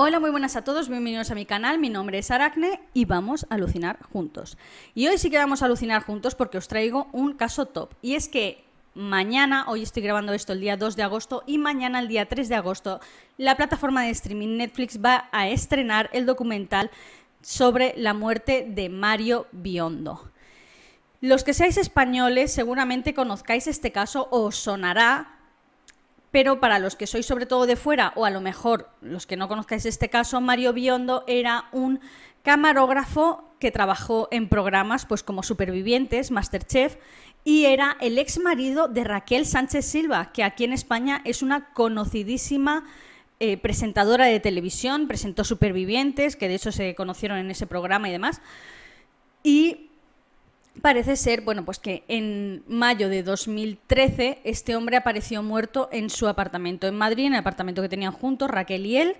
Hola, muy buenas a todos, bienvenidos a mi canal, mi nombre es Aracne y vamos a alucinar juntos. Y hoy sí que vamos a alucinar juntos porque os traigo un caso top. Y es que mañana, hoy estoy grabando esto el día 2 de agosto y mañana el día 3 de agosto, la plataforma de streaming Netflix va a estrenar el documental sobre la muerte de Mario Biondo. Los que seáis españoles seguramente conozcáis este caso o os sonará pero para los que sois sobre todo de fuera, o a lo mejor los que no conozcáis este caso, Mario Biondo era un camarógrafo que trabajó en programas pues como Supervivientes, Masterchef, y era el ex marido de Raquel Sánchez Silva, que aquí en España es una conocidísima eh, presentadora de televisión, presentó Supervivientes, que de hecho se conocieron en ese programa y demás. Y Parece ser, bueno, pues que en mayo de 2013 este hombre apareció muerto en su apartamento en Madrid, en el apartamento que tenían juntos Raquel y él,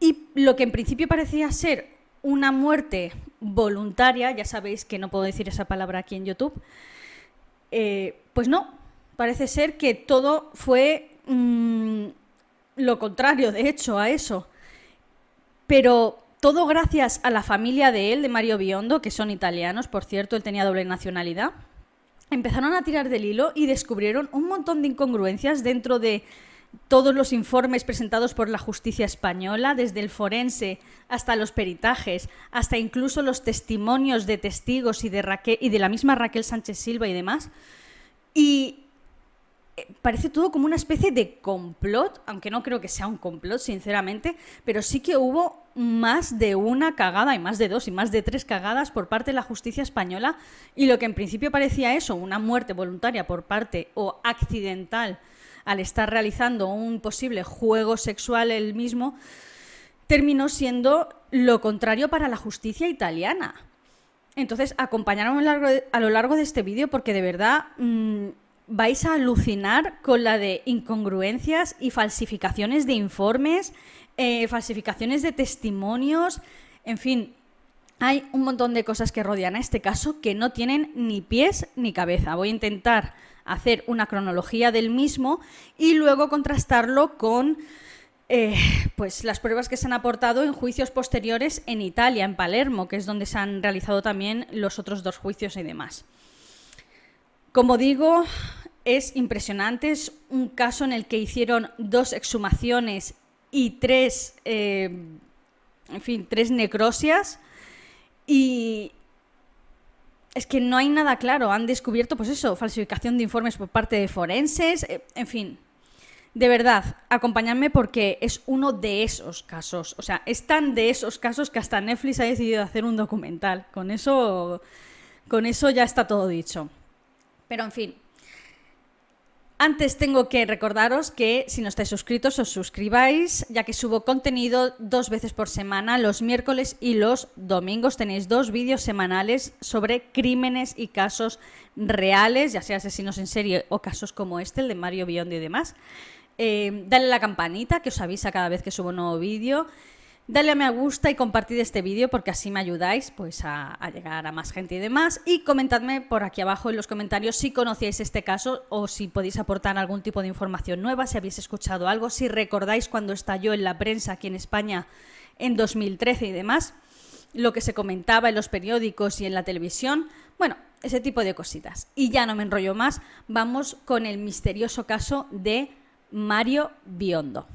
y lo que en principio parecía ser una muerte voluntaria, ya sabéis que no puedo decir esa palabra aquí en YouTube, eh, pues no, parece ser que todo fue mm, lo contrario, de hecho, a eso. Pero todo gracias a la familia de él, de Mario Biondo, que son italianos, por cierto, él tenía doble nacionalidad. Empezaron a tirar del hilo y descubrieron un montón de incongruencias dentro de todos los informes presentados por la justicia española, desde el forense hasta los peritajes, hasta incluso los testimonios de testigos y de, de la misma Raquel Sánchez Silva y demás. Y parece todo como una especie de complot, aunque no creo que sea un complot, sinceramente, pero sí que hubo más de una cagada, y más de dos, y más de tres cagadas por parte de la justicia española, y lo que en principio parecía eso, una muerte voluntaria por parte o accidental al estar realizando un posible juego sexual él mismo, terminó siendo lo contrario para la justicia italiana. Entonces, acompañaron a lo largo de, este vídeo porque de verdad... Mm, vais a alucinar con la de incongruencias y falsificaciones de informes, eh, falsificaciones de testimonios, en fin, hay un montón de cosas que rodean a este caso que no tienen ni pies ni cabeza. Voy a intentar hacer una cronología del mismo y luego contrastarlo con eh, pues las pruebas que se han aportado en juicios posteriores en Italia, en Palermo, que es donde se han realizado también los otros dos juicios y demás. Como digo, es impresionante. Es un caso en el que hicieron dos exhumaciones y tres, eh, en fin, tres necrosias. Y es que no hay nada claro. Han descubierto, pues eso, falsificación de informes por parte de forenses, eh, en fin. De verdad, acompañadme porque es uno de esos casos. O sea, es tan de esos casos que hasta Netflix ha decidido hacer un documental. Con eso, con eso ya está todo dicho. Pero en fin. Antes tengo que recordaros que si no estáis suscritos os suscribáis, ya que subo contenido dos veces por semana, los miércoles y los domingos. Tenéis dos vídeos semanales sobre crímenes y casos reales, ya sea asesinos en serie o casos como este, el de Mario Biondi y demás. Eh, dale la campanita que os avisa cada vez que subo un nuevo vídeo. Dale a me gusta y compartid este vídeo porque así me ayudáis pues, a, llegar a más gente y demás. Y comentadme por aquí abajo en los comentarios si conocíais este caso o si podéis aportar algún tipo de información nueva, si habéis escuchado algo, si recordáis cuando estalló en la prensa aquí en España en 2013 y demás, lo que se comentaba en los periódicos y en la televisión. Bueno, ese tipo de cositas. Y ya no me enrollo más, vamos con el misterioso caso de Mario Biondo.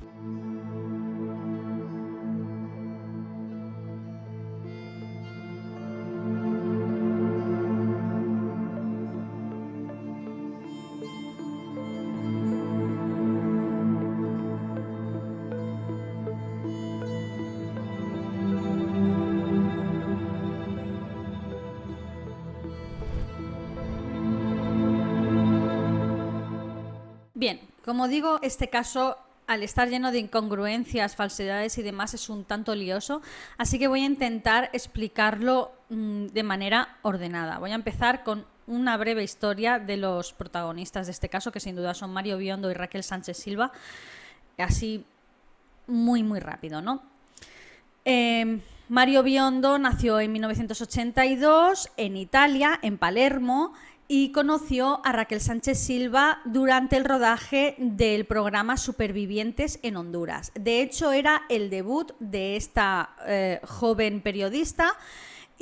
Como digo, este caso al estar lleno de incongruencias, falsedades y demás es un tanto lioso, así que voy a intentar explicarlo mm, de manera ordenada. Voy a empezar con una breve historia de los protagonistas de este caso, que sin duda son Mario Biondo y Raquel Sánchez Silva, así muy muy rápido, ¿no? Em, Mario Biondo nació en 1982 en Italia, en Palermo, y conoció a Raquel Sánchez Silva durante el rodaje del programa Supervivientes en Honduras. De hecho, era el debut de esta eh, joven periodista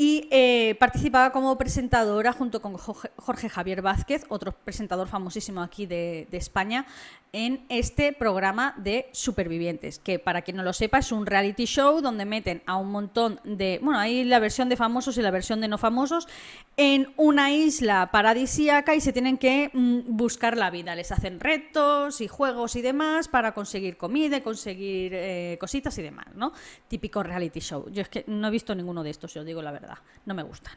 y eh, participaba como presentadora junto con Jorge Javier Vázquez, otro presentador famosísimo aquí de, España, en este programa de Supervivientes, que para quien no lo sepa es un reality show donde meten a un montón de, bueno, hay la versión de famosos y la versión de no famosos, en una isla paradisíaca y se tienen que mm, buscar la vida. Les hacen retos y juegos y demás para conseguir comida, conseguir eh, cositas y demás, ¿no? Típico reality show. Yo es que no he visto ninguno de estos, yo digo la verdad no me gustan.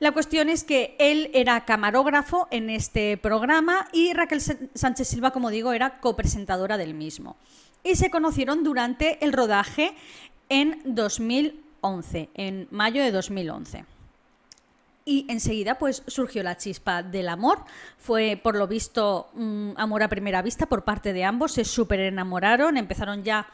La cuestión es que él era camarógrafo en este programa y Raquel Sánchez Silva, como digo, era copresentadora del mismo. Y se conocieron durante el rodaje en 2011, en mayo de 2011. Y enseguida pues surgió la chispa del amor. Fue por lo visto amor a primera vista por parte de ambos. Se súper enamoraron, empezaron ya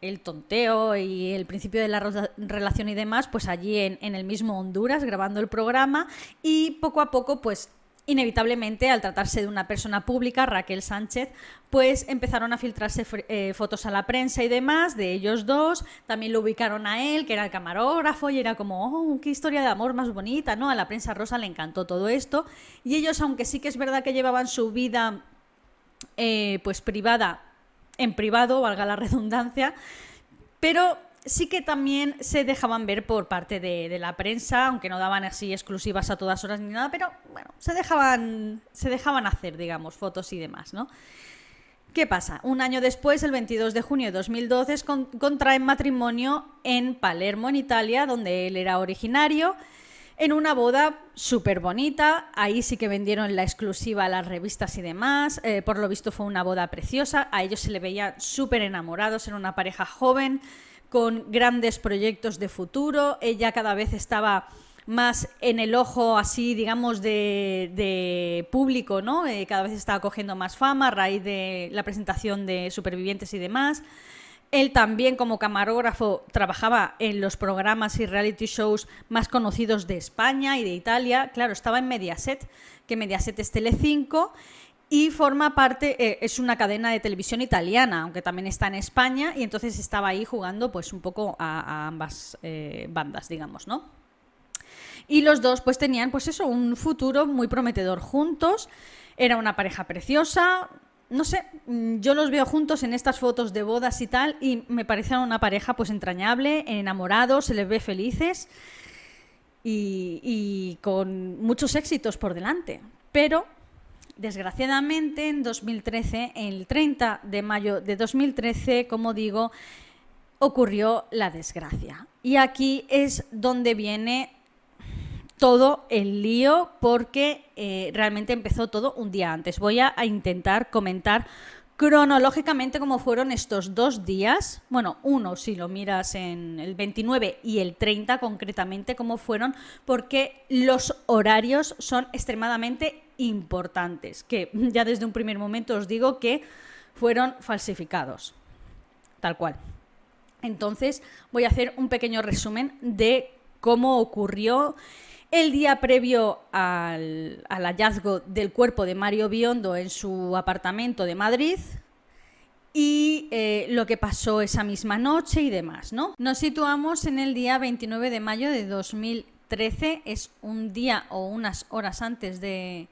el tonteo y el principio de la relación y demás, pues allí en, el mismo Honduras grabando el programa y poco a poco pues inevitablemente, al tratarse de una persona pública, Raquel Sánchez, pues empezaron a filtrarse eh, fotos a la prensa y demás de ellos dos. También lo ubicaron a él, que era el camarógrafo, y era como, oh, qué historia de amor más bonita, ¿no? A la prensa rosa le encantó todo esto. Y ellos, aunque sí que es verdad que llevaban su vida eh, pues privada en privado, valga la redundancia, pero sí que también se dejaban ver por parte de, la prensa, aunque no daban así exclusivas a todas horas ni nada, pero bueno, se dejaban, se dejaban hacer, digamos, fotos y demás, ¿no? ¿Qué pasa? Un año después, el 22 de junio de 2012, contraen matrimonio en Palermo, en Italia, donde él era originario en una boda súper bonita. Ahí sí que vendieron la exclusiva a las revistas y demás. Eh, por lo visto fue una boda preciosa. A ellos se le veía súper enamorados. Era una pareja joven con grandes proyectos de futuro. Ella cada vez estaba más en el ojo así, digamos, de, público, ¿no? Eh, cada vez estaba cogiendo más fama a raíz de la presentación de Supervivientes y demás. Él también como camarógrafo trabajaba en los programas y reality shows más conocidos de España y de Italia. Claro, estaba en Mediaset, que Mediaset es Telecinco y forma parte, eh, es una cadena de televisión italiana, aunque también está en España, y entonces estaba ahí jugando pues un poco a, ambas eh, bandas, digamos, ¿no? Y los dos pues tenían pues eso, un futuro muy prometedor juntos. Era una pareja preciosa, no sé, mm, yo los veo juntos en estas fotos de bodas y tal, y me parecen una pareja pues entrañable, enamorados, se les ve felices y, con muchos éxitos por delante. Pero, desgraciadamente, en 2013, el 30 de mayo de 2013, como digo, ocurrió la desgracia. Y aquí es donde viene todo el lío porque eh, realmente empezó todo un día antes. Voy a, intentar comentar cronológicamente cómo fueron estos dos días, bueno, uno si lo miras en el 29 y el 30 concretamente, cómo fueron, porque los horarios son extremadamente importantes, que ya desde un primer momento os digo que fueron falsificados, tal cual. Entonces voy a hacer un pequeño resumen de cómo ocurrió el día previo al, hallazgo del cuerpo de Mario Biondo en su apartamento de Madrid y eh, lo que pasó esa misma noche y demás, ¿no? Nos situamos en el día 29 de mayo de 2013, es un día o unas horas antes de,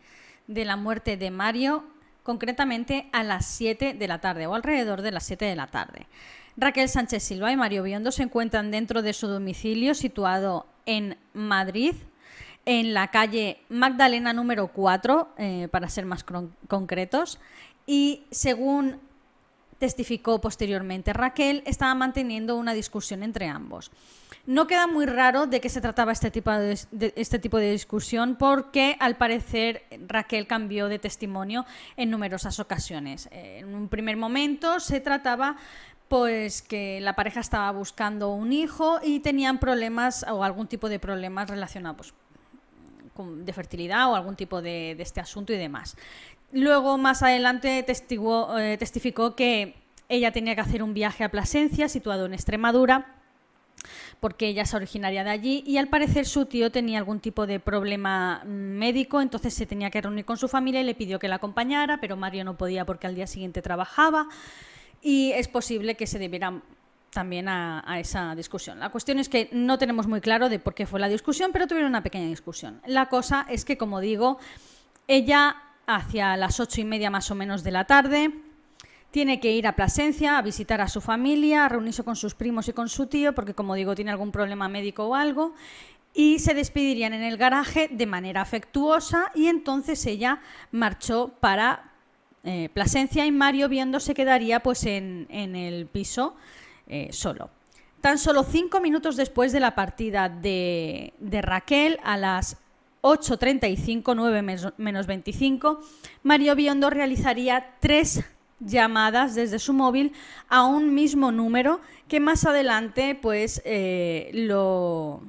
de la muerte de Mario, concretamente a las 7 de la tarde o alrededor de las 7 de la tarde. Raquel Sánchez Silva y Mario Biondo se encuentran dentro de su domicilio situado en Madrid, en la calle Magdalena número 4, eh, para ser más concretos, y según testificó posteriormente Raquel, estaba manteniendo una discusión entre ambos. No queda muy raro de qué se trataba este tipo de, este tipo de discusión porque al parecer Raquel cambió de testimonio en numerosas ocasiones. En un primer momento se trataba pues que la pareja estaba buscando un hijo y tenían problemas o algún tipo de problemas relacionados de fertilidad o algún tipo de, este asunto y demás. Luego, más adelante, eh, testificó que ella tenía que hacer un viaje a Plasencia, situado en Extremadura, porque ella es originaria de allí y al parecer su tío tenía algún tipo de problema médico, entonces se tenía que reunir con su familia y le pidió que la acompañara, pero Mario no podía porque al día siguiente trabajaba y es posible que se debiera también a, esa discusión. La cuestión es que no tenemos muy claro de por qué fue la discusión, pero tuvieron una pequeña discusión. La cosa es que, como digo, ella hacia las ocho y media más o menos de la tarde tiene que ir a Plasencia a visitar a su familia, a reunirse con sus primos y con su tío, porque como digo, tiene algún problema médico o algo, y se despedirían en el garaje de manera afectuosa y entonces ella marchó para eh, Plasencia y Mario viendo se quedaría pues en el piso eh, solo. Tan solo cinco minutos después de la partida de, Raquel, a las 8.35, 9 menos 25, Mario Biondo realizaría tres llamadas desde su móvil a un mismo número que más adelante pues eh, lo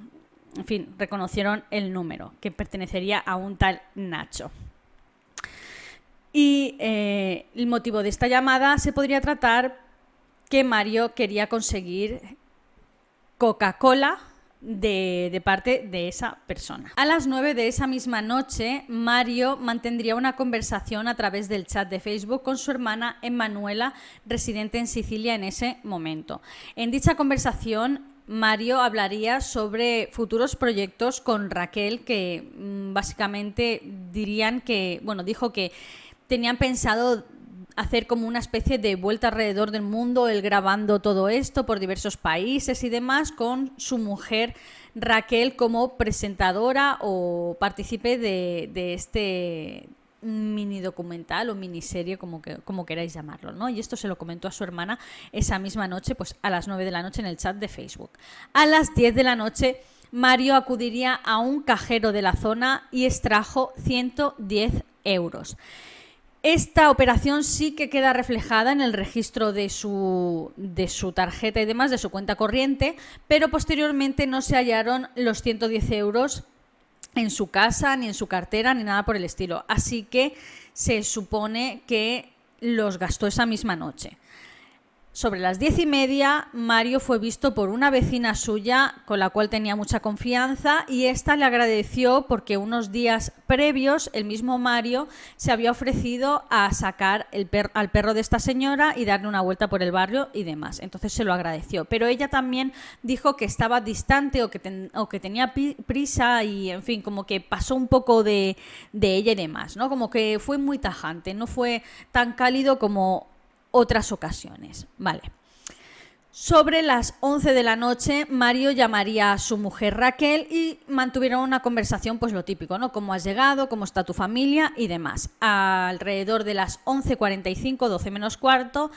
en fin reconocieron el número que pertenecería a un tal Nacho y eh, el motivo de esta llamada se podría tratar que Mario quería conseguir Coca-Cola de, parte de esa persona. A las 9 de esa misma noche, Mario mantendría una conversación a través del chat de Facebook con su hermana Emanuela, residente en Sicilia en ese momento. En dicha conversación, Mario hablaría sobre futuros proyectos con Raquel que mm, básicamente dirían que, bueno, dijo que tenían pensado hacer como una especie de vuelta alrededor del mundo, él grabando todo esto por diversos países y demás, con su mujer Raquel como presentadora o partícipe de, este mini documental o miniserie, como, que, como queráis llamarlo, ¿no? Y esto se lo comentó a su hermana esa misma noche, pues a las 9 de la noche en el chat de Facebook. A las 10 de la noche, Mario acudiría a un cajero de la zona y extrajo 110 euros. Esta operación sí que queda reflejada en el registro de su, de su tarjeta y demás, de su cuenta corriente, pero posteriormente no se hallaron los 110 euros en su casa, ni en su cartera, ni nada por el estilo. Así que se supone que los gastó esa misma noche. Sobre las diez y media, Mario fue visto por una vecina suya con la cual tenía mucha confianza y ésta le agradeció porque unos días previos el mismo Mario se había ofrecido a sacar al perro de esta señora y darle una vuelta por el barrio y demás. Entonces se lo agradeció. Pero ella también dijo que estaba distante o que, o que tenía prisa y, en fin, como que pasó un poco de, de ella y demás, ¿no? Como que fue muy tajante, no fue tan cálido como otras ocasiones. Vale. Sobre las 11 de la noche, Mario llamaría a su mujer Raquel y mantuvieron una conversación, pues lo típico, ¿no? Cómo has llegado, cómo está tu familia y demás. Alrededor de las 11.45, 12 menos cuarto,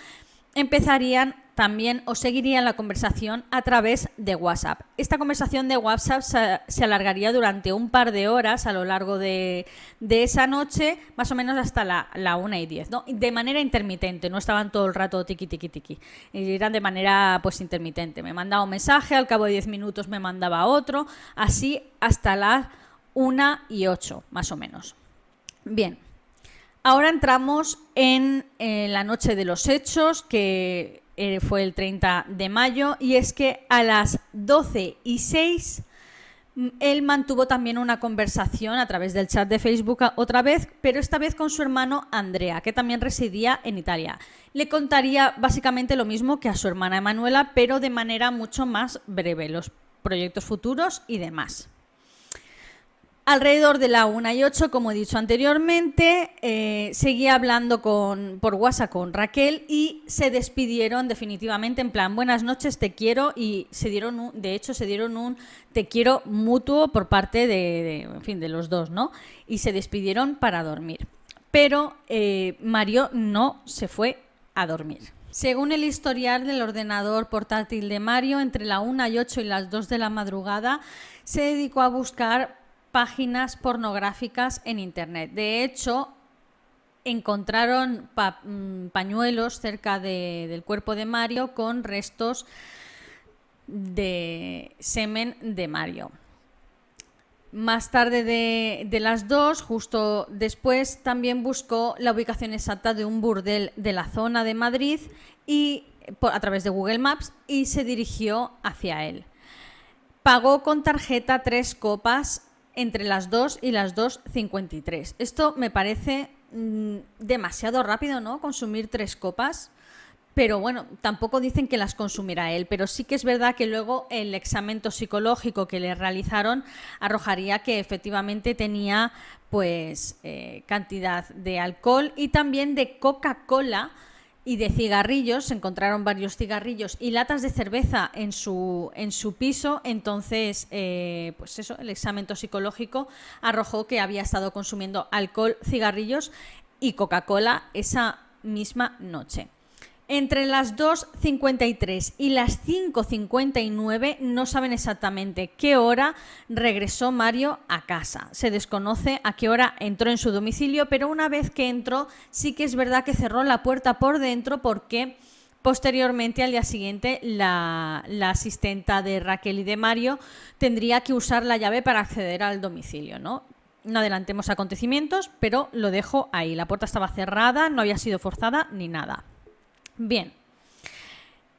empezarían también o seguirían la conversación a través de WhatsApp. Esta conversación de WhatsApp se, alargaría durante un par de horas a lo largo de, esa noche, más o menos hasta la, la 1 y 10, ¿no? de manera intermitente, no estaban todo el rato tiki tiki tiki, eran de manera pues intermitente. Me mandaba un mensaje, al cabo de 10 minutos me mandaba otro, así hasta las 1 y 8, más o menos. Bien, Ahora entramos en eh, la noche de los hechos, que eh, fue el 30 de mayo, y es que a las 12 y 6 mm, él mantuvo también una conversación a través del chat de Facebook otra vez, pero esta vez con su hermano Andrea, que también residía en Italia. Le contaría básicamente lo mismo que a su hermana Emanuela, pero de manera mucho más breve, los proyectos futuros y demás. Alrededor de la 1 y 8, como he dicho anteriormente, eh, seguía hablando por WhatsApp con Raquel y se despidieron definitivamente en plan, buenas noches, te quiero y se dieron, de hecho, se dieron un te quiero mutuo por parte de, en fin, de los dos, ¿no? Y se despidieron para dormir. Pero eh, Mario no se fue a dormir. Según el historial del ordenador portátil de Mario, entre la 1 y 8 y las 2 de la madrugada, se dedicó a buscar páginas pornográficas en Internet. De hecho, encontraron mm, pañuelos cerca del cuerpo de Mario con restos de semen de Mario. Más tarde de, las dos, justo después, también buscó la ubicación exacta de un burdel de la zona de Madrid y a través de Google Maps y se dirigió hacia él. pagó con tarjeta tres copas entre las 2 y las 2.53. Esto me parece mm, demasiado rápido, ¿no? Consumir tres copas. Pero bueno, tampoco dicen que las consumirá él, pero sí que es verdad que luego el examen toxicológico que le realizaron arrojaría que efectivamente tenía pues eh, cantidad de alcohol y también de Coca-Cola y de cigarrillos, se encontraron varios cigarrillos y latas de cerveza en su, en su piso, entonces, eh, pues eso, el examen toxicológico arrojó que había estado consumiendo alcohol, cigarrillos y Coca-Cola esa misma noche. Entre las 2.53 y las 5.59 no saben exactamente qué hora regresó Mario a casa. Se desconoce a qué hora entró en su domicilio, pero una vez que entró sí que es verdad que cerró la puerta por dentro porque posteriormente al día siguiente la, la asistenta de Raquel y de Mario tendría que usar la llave para acceder al domicilio, ¿no? No adelantemos acontecimientos, pero lo dejo ahí. La puerta estaba cerrada, no había sido forzada ni nada. Bien.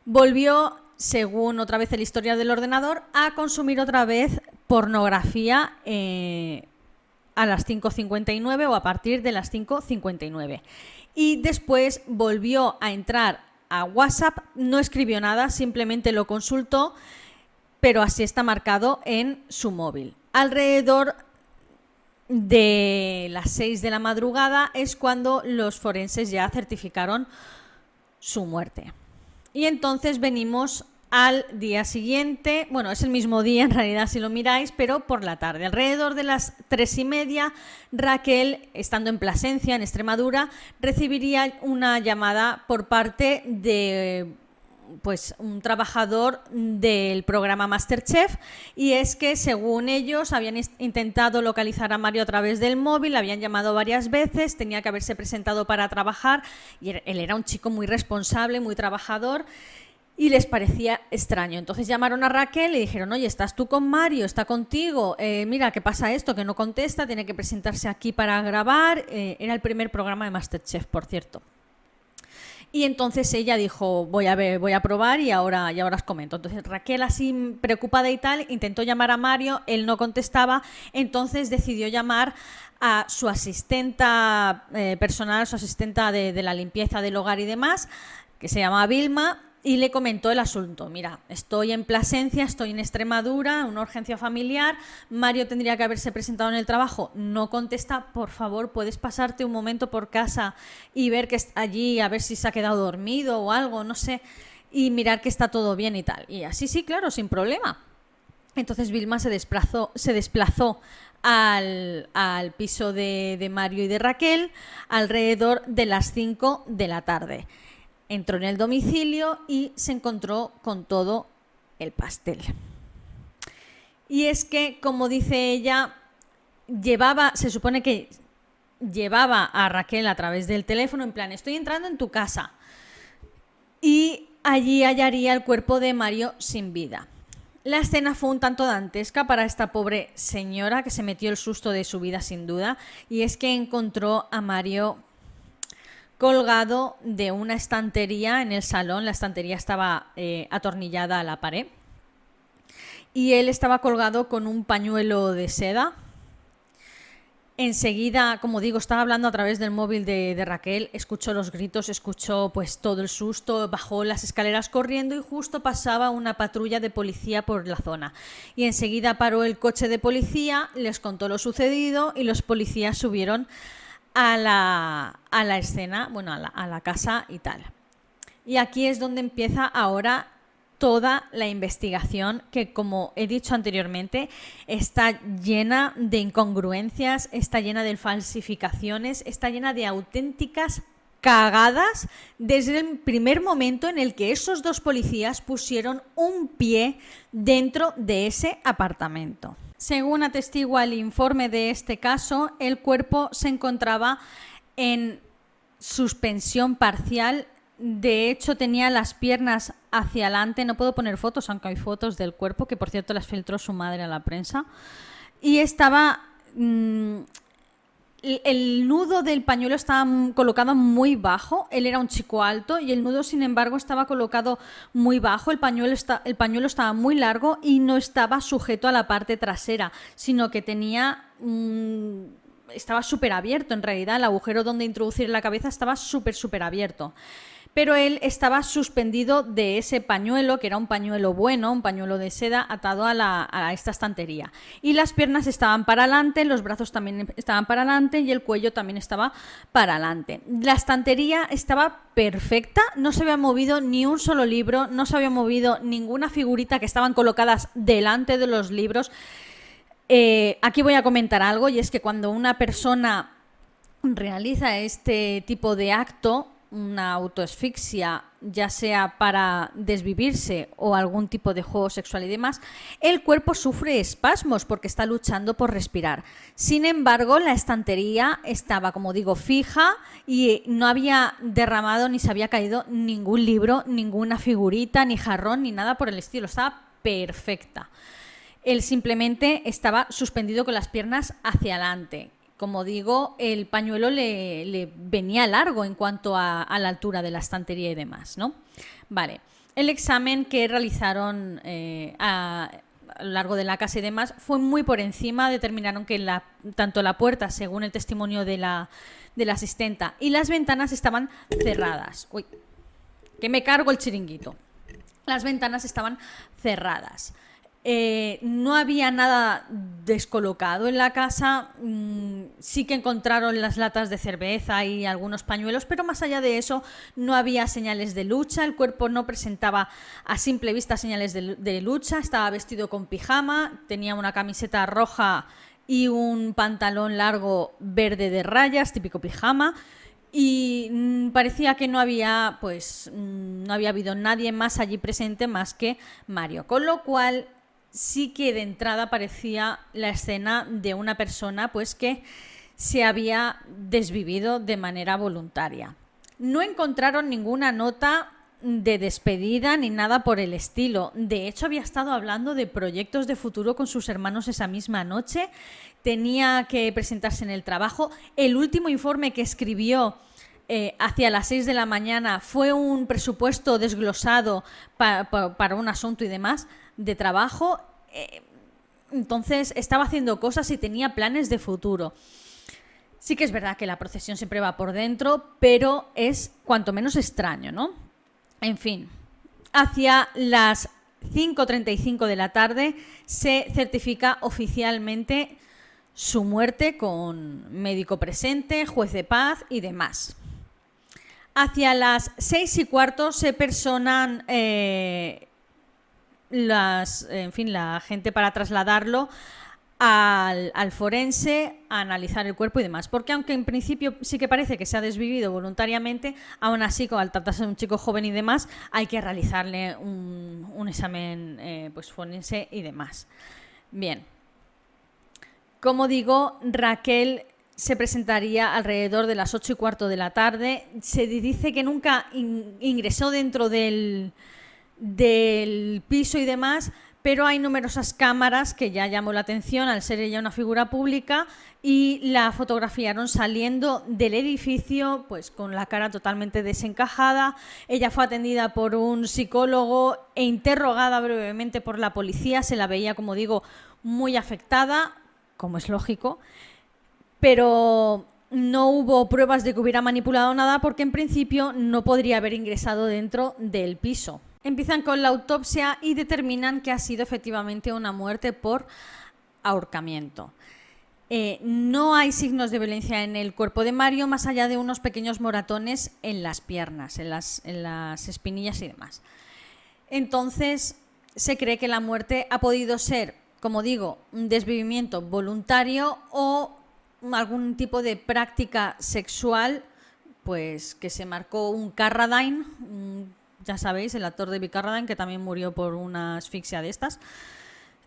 Volvió, según otra vez la historia del ordenador, a consumir otra vez pornografía eh, a las 5.59 o a partir de las 5.59. Y después volvió a entrar a WhatsApp, no escribió nada, simplemente lo consultó, pero así está marcado en su móvil. Alrededor de las 6 de la madrugada es cuando los forenses ya certificaron su muerte. Y entonces venimos al día siguiente, bueno, es el mismo día en realidad si lo miráis, pero por la tarde. Alrededor de las tres y media, Raquel, estando en Plasencia, en Extremadura, recibiría una llamada por parte de pues un trabajador del programa Masterchef y es que según ellos habían intentado localizar a Mario a través del móvil, habían llamado varias veces, tenía que haberse presentado para trabajar y er, él era un chico muy responsable, muy trabajador y les parecía extraño. Entonces llamaron a Raquel y dijeron, oye, ¿estás tú con Mario? ¿Está contigo? Eh, mira, ¿qué pasa esto? Que no contesta, tiene que presentarse aquí para grabar. Eh, era el primer programa de Masterchef, por cierto. Y entonces ella dijo, voy a ver, voy a probar y ahora, y ahora os comento. Entonces Raquel, así preocupada y tal, intentó llamar a Mario, él no contestaba, entonces decidió llamar a su asistenta eh, personal, su asistenta de, de la limpieza del hogar y demás, que se llama Vilma, y le comentó el asunto. Mira, estoy en Plasencia, estoy en Extremadura, una urgencia familiar. Mario tendría que haberse presentado en el trabajo. No contesta, por favor, puedes pasarte un momento por casa y ver que está allí, a ver si se ha quedado dormido o algo, no sé, y mirar que está todo bien y tal. Y así sí, claro, sin problema. Entonces Vilma se desplazó, se desplazó al, piso de, de Mario y de Raquel alrededor de las 5 de la tarde entró en el domicilio y se encontró con todo el pastel. Y es que, como dice ella, llevaba, se supone que llevaba a Raquel a través del teléfono en plan, estoy entrando en tu casa. Y allí hallaría el cuerpo de Mario sin vida. La escena fue un tanto dantesca para esta pobre señora que se metió el susto de su vida sin duda, y es que encontró a Mario colgado de una estantería en el salón. La estantería estaba eh, atornillada a la pared. Y él estaba colgado con un pañuelo de seda. Enseguida, como digo, estaba hablando a través del móvil de, de, Raquel, escuchó los gritos, escuchó pues todo el susto, bajó las escaleras corriendo y justo pasaba una patrulla de policía por la zona. Y enseguida paró el coche de policía, les contó lo sucedido y los policías subieron a la, a la escena, bueno, a la, a la casa y tal. Y aquí es donde empieza ahora toda la investigación que, como he dicho anteriormente, está llena de incongruencias, está llena de falsificaciones, está llena de auténticas cagadas desde el primer momento en el que esos dos policías pusieron un pie dentro de ese apartamento. Según atestigua el informe de este caso, el cuerpo se encontraba en suspensión parcial. De hecho, tenía las piernas hacia adelante. No puedo poner fotos, aunque hay fotos del cuerpo, que por cierto las filtró su madre a la prensa. Y estaba mm, el nudo del pañuelo estaba colocado muy bajo, él era un chico alto y el nudo, sin embargo, estaba colocado muy bajo, el pañuelo, el pañuelo estaba muy largo y no estaba sujeto a la parte trasera, sino que tenía... estaba súper abierto, en realidad el agujero donde introducir la cabeza estaba súper, súper abierto pero él estaba suspendido de ese pañuelo, que era un pañuelo bueno, un pañuelo de seda atado a, esta estantería. Y las piernas estaban para adelante, los brazos también estaban para adelante y el cuello también estaba para adelante. La estantería estaba perfecta, no se había movido ni un solo libro, no se había movido ninguna figurita que estaban colocadas delante de los libros. Eh, aquí voy a comentar algo y es que cuando una persona realiza este tipo de acto, una autoasfixia, ya sea para desvivirse o algún tipo de juego sexual y demás, el cuerpo sufre espasmos porque está luchando por respirar. Sin embargo, la estantería estaba, como digo, fija y no había derramado ni se había caído ningún libro, ninguna figurita, ni jarrón, ni nada por el estilo. Estaba perfecta. Él simplemente estaba suspendido con las piernas hacia adelante como digo, el pañuelo le, venía largo en cuanto a, la altura de la estantería y demás, ¿no? Vale. El examen que realizaron eh, a, lo largo de la casa y demás fue muy por encima. Determinaron que la, tanto la puerta, según el testimonio de la, de la asistenta, y las ventanas estaban cerradas. Uy, que me cargo el chiringuito. Las ventanas estaban cerradas. Eh, no había nada descolocado en la casa, mm, sí que encontraron las latas de cerveza y algunos pañuelos, pero más allá de eso no había señales de lucha, el cuerpo no presentaba a simple vista señales de, lucha, estaba vestido con pijama, tenía una camiseta roja y un pantalón largo verde de rayas, típico pijama, y mm, parecía que no había pues mm, no había habido nadie más allí presente más que Mario. Con lo cual sí que de entrada parecía la escena de una persona pues que se había desvivido de manera voluntaria. No encontraron ninguna nota de despedida ni nada por el estilo. De hecho, había estado hablando de proyectos de futuro con sus hermanos esa misma noche. Tenía que presentarse en el trabajo. El último informe que escribió eh, hacia las 6 de la mañana fue un presupuesto desglosado para un asunto y demás de trabajo. Eh, entonces estaba haciendo cosas y tenía planes de futuro. Sí que es verdad que la procesión siempre va por dentro, pero es cuanto menos extraño, ¿no? En fin, hacia las 5.35 de la tarde se certifica oficialmente su muerte con médico presente, juez de paz y demás. Hacia las seis y cuarto se personan eh, las, en fin, la gente para trasladarlo al, forense a analizar el cuerpo y demás. Porque aunque en principio sí que parece que se ha desvivido voluntariamente, aún así, al tratarse de un chico joven y demás, hay que realizarle un, examen eh, pues, forense y demás. Bien. Como digo, Raquel se presentaría alrededor de las ocho y cuarto de la tarde. Se dice que nunca ingresó dentro del, del piso y demás, pero hay numerosas cámaras que ya llamó la atención al ser ella una figura pública y la fotografiaron saliendo del edificio pues con la cara totalmente desencajada. Ella fue atendida por un psicólogo e interrogada brevemente por la policía, se la veía como digo muy afectada, como es lógico pero no hubo pruebas de que hubiera manipulado nada porque en principio no podría haber ingresado dentro del piso. Empiezan con la autopsia y determinan que ha sido efectivamente una muerte por ahorcamiento. Eh, no hay signos de violencia en el cuerpo de Mario más allá de unos pequeños moratones en las piernas, en las, espinillas y demás. Entonces, se cree que la muerte ha podido ser, como digo, un desvivimiento voluntario o algún tipo de práctica sexual, pues que se marcó un Carradine, ya sabéis, el actor de Carradine, que también murió por una asfixia de estas,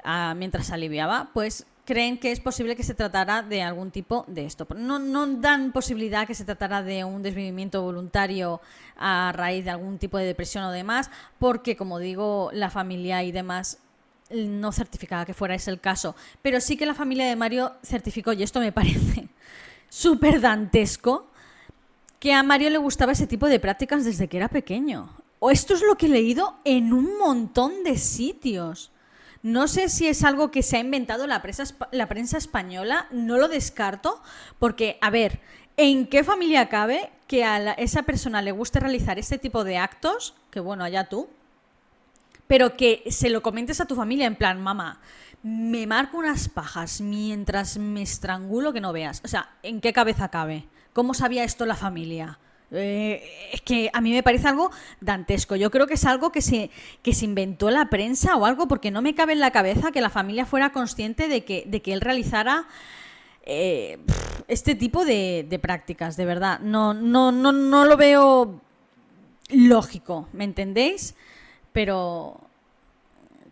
ah, mientras aliviaba, pues creen que es posible que se tratara de algún tipo de esto. No, no dan posibilidad que se tratara de un desvivimiento voluntario a raíz de algún tipo de depresión o demás, porque, como digo, la familia y demás no certificaba que fuera ese el caso, pero sí que la familia de Mario certificó, y esto me parece súper dantesco que a Mario le gustaba ese tipo de prácticas desde que era pequeño. O esto es lo que he leído en un montón de sitios. No sé si es algo que se ha inventado la prensa, la prensa española, no lo descarto, porque, a ver, ¿en qué familia cabe que a esa persona le guste realizar este tipo de actos? Que bueno, allá tú. Pero que se lo comentes a tu familia en plan, mamá, me marco unas pajas mientras me estrangulo que no veas. O sea, ¿en qué cabeza cabe? ¿Cómo sabía esto la familia? Eh, es que a mí me parece algo dantesco. Yo creo que es algo que se, que se inventó la prensa o algo, porque no me cabe en la cabeza que la familia fuera consciente de que, de que él realizara eh, este tipo de, de, prácticas, de verdad. No, no, no, no lo veo lógico, ¿me entendéis? Pero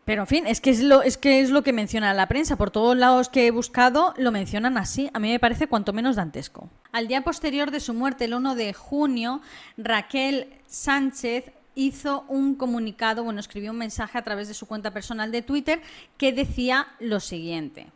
pero en fin, es que es lo, es que es lo que menciona la prensa. Por todos lados que he buscado lo mencionan así. A mí me parece cuanto menos dantesco. Al día posterior de su muerte, el 1 de junio, Raquel Sánchez hizo un comunicado, bueno, escribió un mensaje a través de su cuenta personal de Twitter que decía lo siguiente.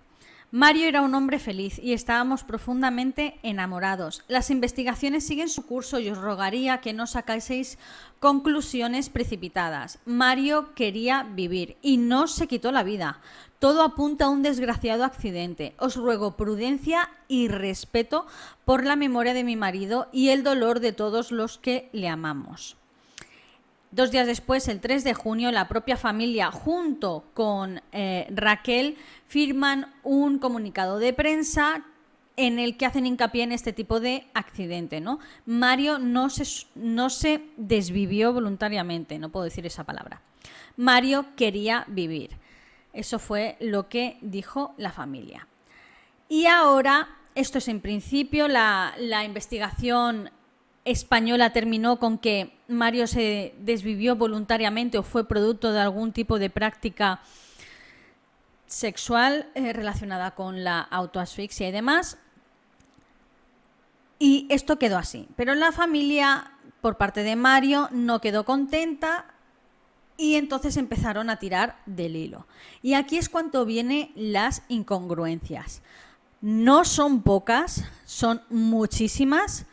Mario era un hombre feliz y estábamos profundamente enamorados. Las investigaciones siguen su curso y os rogaría que no sacaseis conclusiones precipitadas. Mario quería vivir y no se quitó la vida. Todo apunta a un desgraciado accidente. Os ruego prudencia y respeto por la memoria de mi marido y el dolor de todos los que le amamos. Dos días después, el 3 de junio, la propia familia, junto con eh, Raquel, firman un comunicado de prensa en el que hacen hincapié en este tipo de accidente. ¿no? Mario no se, desvivió voluntariamente, no puedo decir esa palabra. Mario quería vivir. Eso fue lo que dijo la familia. Y ahora, esto es en principio, la investigación española terminó con que Mario se desvivió voluntariamente o fue producto de algún tipo de práctica sexual eh, relacionada con la autoasfixia y demás. Y esto quedó así. Pero la familia, por parte de Mario, no quedó contenta y entonces empezaron a tirar del hilo. Y aquí es cuando vienen las incongruencias. No son pocas, son muchísimas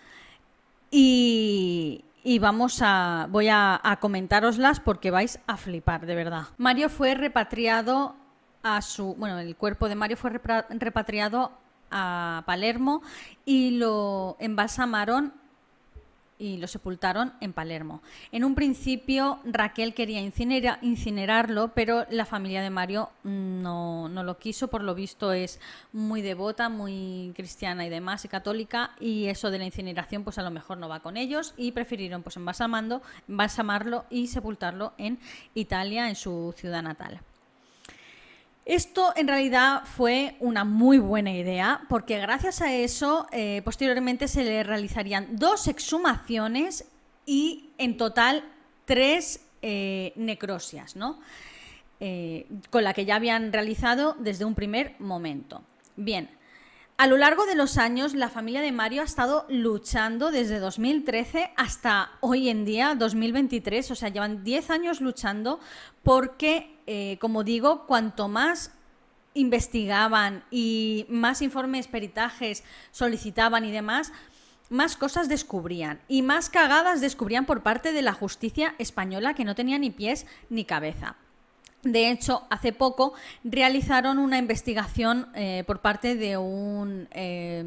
y, vamos a, voy a, a comentároslas porque vais a flipar, de verdad. Mario fue repatriado a su, bueno, el cuerpo de Mario fue repatriado a Palermo y lo embalsamaron y lo sepultaron en Palermo. En un principio Raquel quería incinerarlo, pero la familia de Mario no, no, lo quiso, por lo visto es muy devota, muy cristiana y demás, y católica, y eso de la incineración pues a lo mejor no va con ellos, y prefirieron pues embalsamarlo y sepultarlo en Italia, en su ciudad natal. Esto en realidad fue una muy buena idea porque gracias a eso eh, posteriormente se le realizarían dos exhumaciones y en total tres eh, necrosias, ¿no? Eh, con la que ya habían realizado desde un primer momento. Bien, a lo largo de los años, la familia de Mario ha estado luchando desde 2013 hasta hoy en día, 2023, o sea, llevan 10 años luchando porque, eh, como digo, cuanto más investigaban y más informes, peritajes solicitaban y demás, más cosas descubrían y más cagadas descubrían por parte de la justicia española que no tenía ni pies ni cabeza. De hecho, hace poco realizaron una investigación eh, por parte de un eh,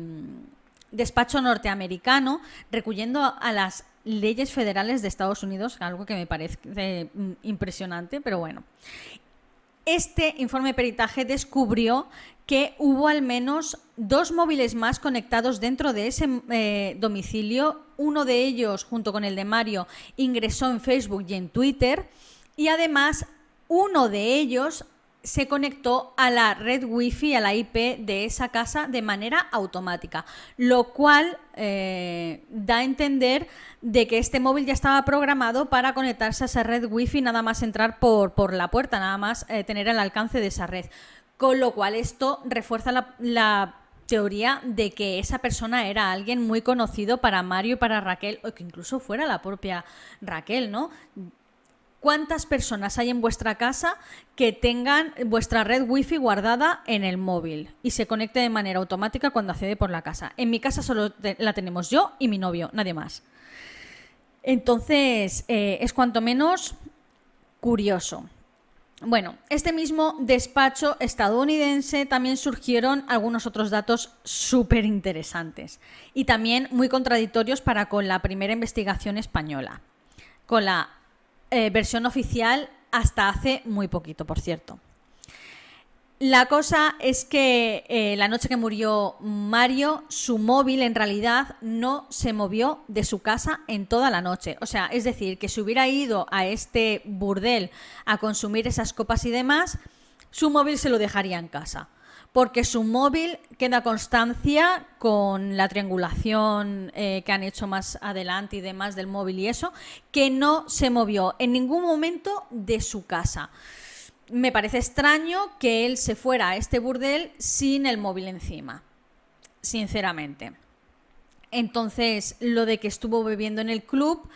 despacho norteamericano recuyendo a las leyes federales de Estados Unidos, algo que me parece mm, impresionante, pero bueno. Este informe peritaje descubrió que hubo al menos dos móviles más conectados dentro de ese eh, domicilio. Uno de ellos, junto con el de Mario, ingresó en Facebook y en Twitter. Y además uno de ellos se conectó a la red wifi, a la IP de esa casa de manera automática, lo cual eh, da a entender de que este móvil ya estaba programado para conectarse a esa red wifi, nada más entrar por, por la puerta, nada más eh, tener el alcance de esa red. Con lo cual esto refuerza la, la teoría de que esa persona era alguien muy conocido para Mario y para Raquel, o que incluso fuera la propia Raquel, ¿no? Cuántas personas hay en vuestra casa que tengan vuestra red wifi guardada en el móvil y se conecte de manera automática cuando accede por la casa. En mi casa solo la tenemos yo y mi novio, nadie más. Entonces, eh, es cuanto menos curioso. Bueno, este mismo despacho estadounidense también surgieron algunos otros datos súper interesantes y también muy contradictorios para con la primera investigación española, con la eh, versión oficial hasta hace muy poquito, por cierto. La cosa es que eh, la noche que murió Mario, su móvil en realidad no se movió de su casa en toda la noche. O sea, es decir, que si hubiera ido a este burdel a consumir esas copas y demás, su móvil se lo dejaría en casa porque su móvil queda constancia con la triangulación eh, que han hecho más adelante y demás del móvil y eso, que no se movió en ningún momento de su casa. Me parece extraño que él se fuera a este burdel sin el móvil encima, sinceramente. Entonces, lo de que estuvo bebiendo en el club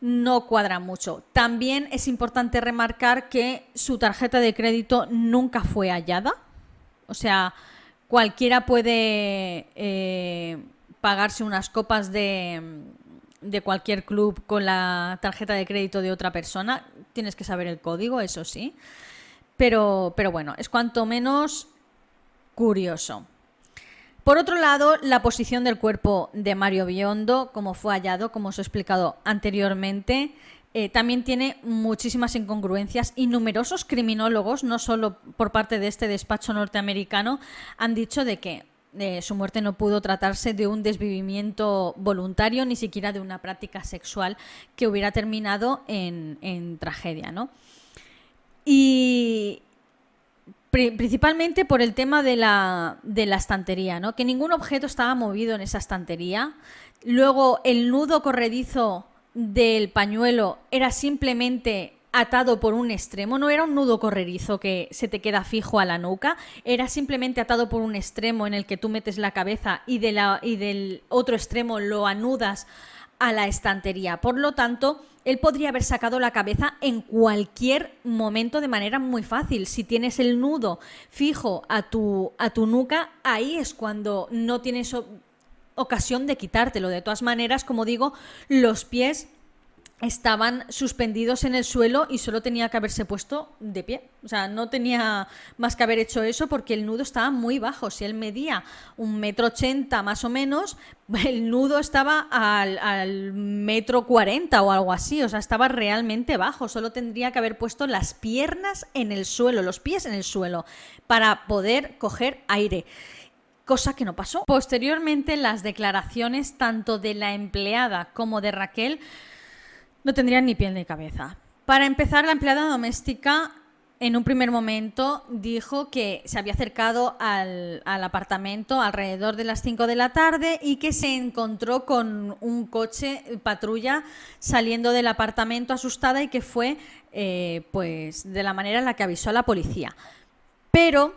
no cuadra mucho. También es importante remarcar que su tarjeta de crédito nunca fue hallada o sea, cualquiera puede eh, pagarse unas copas de, de cualquier club con la tarjeta de crédito de otra persona. Tienes que saber el código, eso sí. Pero, pero bueno, es cuanto menos curioso. Por otro lado, la posición del cuerpo de Mario Biondo, como fue hallado, como os he explicado anteriormente, eh, también tiene muchísimas incongruencias y numerosos criminólogos, no solo por parte de este despacho norteamericano, han dicho de que eh, su muerte no pudo tratarse de un desvivimiento voluntario, ni siquiera de una práctica sexual que hubiera terminado en, tragedia. ¿no? Y, principalmente por el tema de la, de la, estantería, ¿no? Que ningún objeto estaba movido en esa estantería. Luego el nudo corredizo del pañuelo era simplemente atado por un extremo, no era un nudo correrizo que se te queda fijo a la nuca, era simplemente atado por un extremo en el que tú metes la cabeza y, de la, y del otro extremo lo anudas a la estantería. Por lo tanto, él podría haber sacado la cabeza en cualquier momento de manera muy fácil. Si tienes el nudo fijo a tu, a tu nuca, ahí es cuando no tienes ocasión de quitártelo. De todas maneras, como digo, los pies estaban suspendidos en el suelo y solo tenía que haberse puesto de pie. O sea, no tenía más que haber hecho eso porque el nudo estaba muy bajo. Si él medía un metro ochenta más o menos, el nudo estaba al, al, metro cuarenta o algo así. O sea, estaba realmente bajo. Solo tendría que haber puesto las piernas en el suelo, los pies en el suelo, para poder coger aire cosa que no pasó. Posteriormente, las declaraciones tanto de la empleada como de Raquel no tendrían ni piel ni cabeza. Para empezar, la empleada doméstica en un primer momento dijo que se había acercado al, apartamento alrededor de las 5 de la tarde y que se encontró con un coche patrulla saliendo del apartamento asustada y que fue eh, pues de la manera en la que avisó a la policía. Pero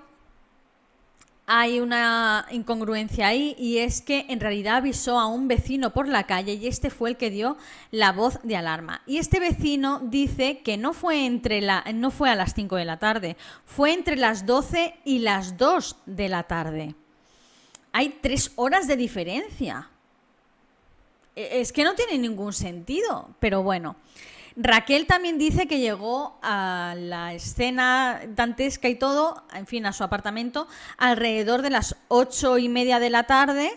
hay una incongruencia ahí y es que en realidad avisó a un vecino por la calle y este fue el que dio la voz de alarma. Y este vecino dice que no fue entre la no fue a las 5 de la tarde, fue entre las 12 y las 2 de la tarde. Hay tres horas de diferencia. E, es que no tiene ningún sentido, pero bueno. Raquel también dice que llegó a la escena dantesca y todo, en fin, a su apartamento, alrededor de las ocho y media de la tarde,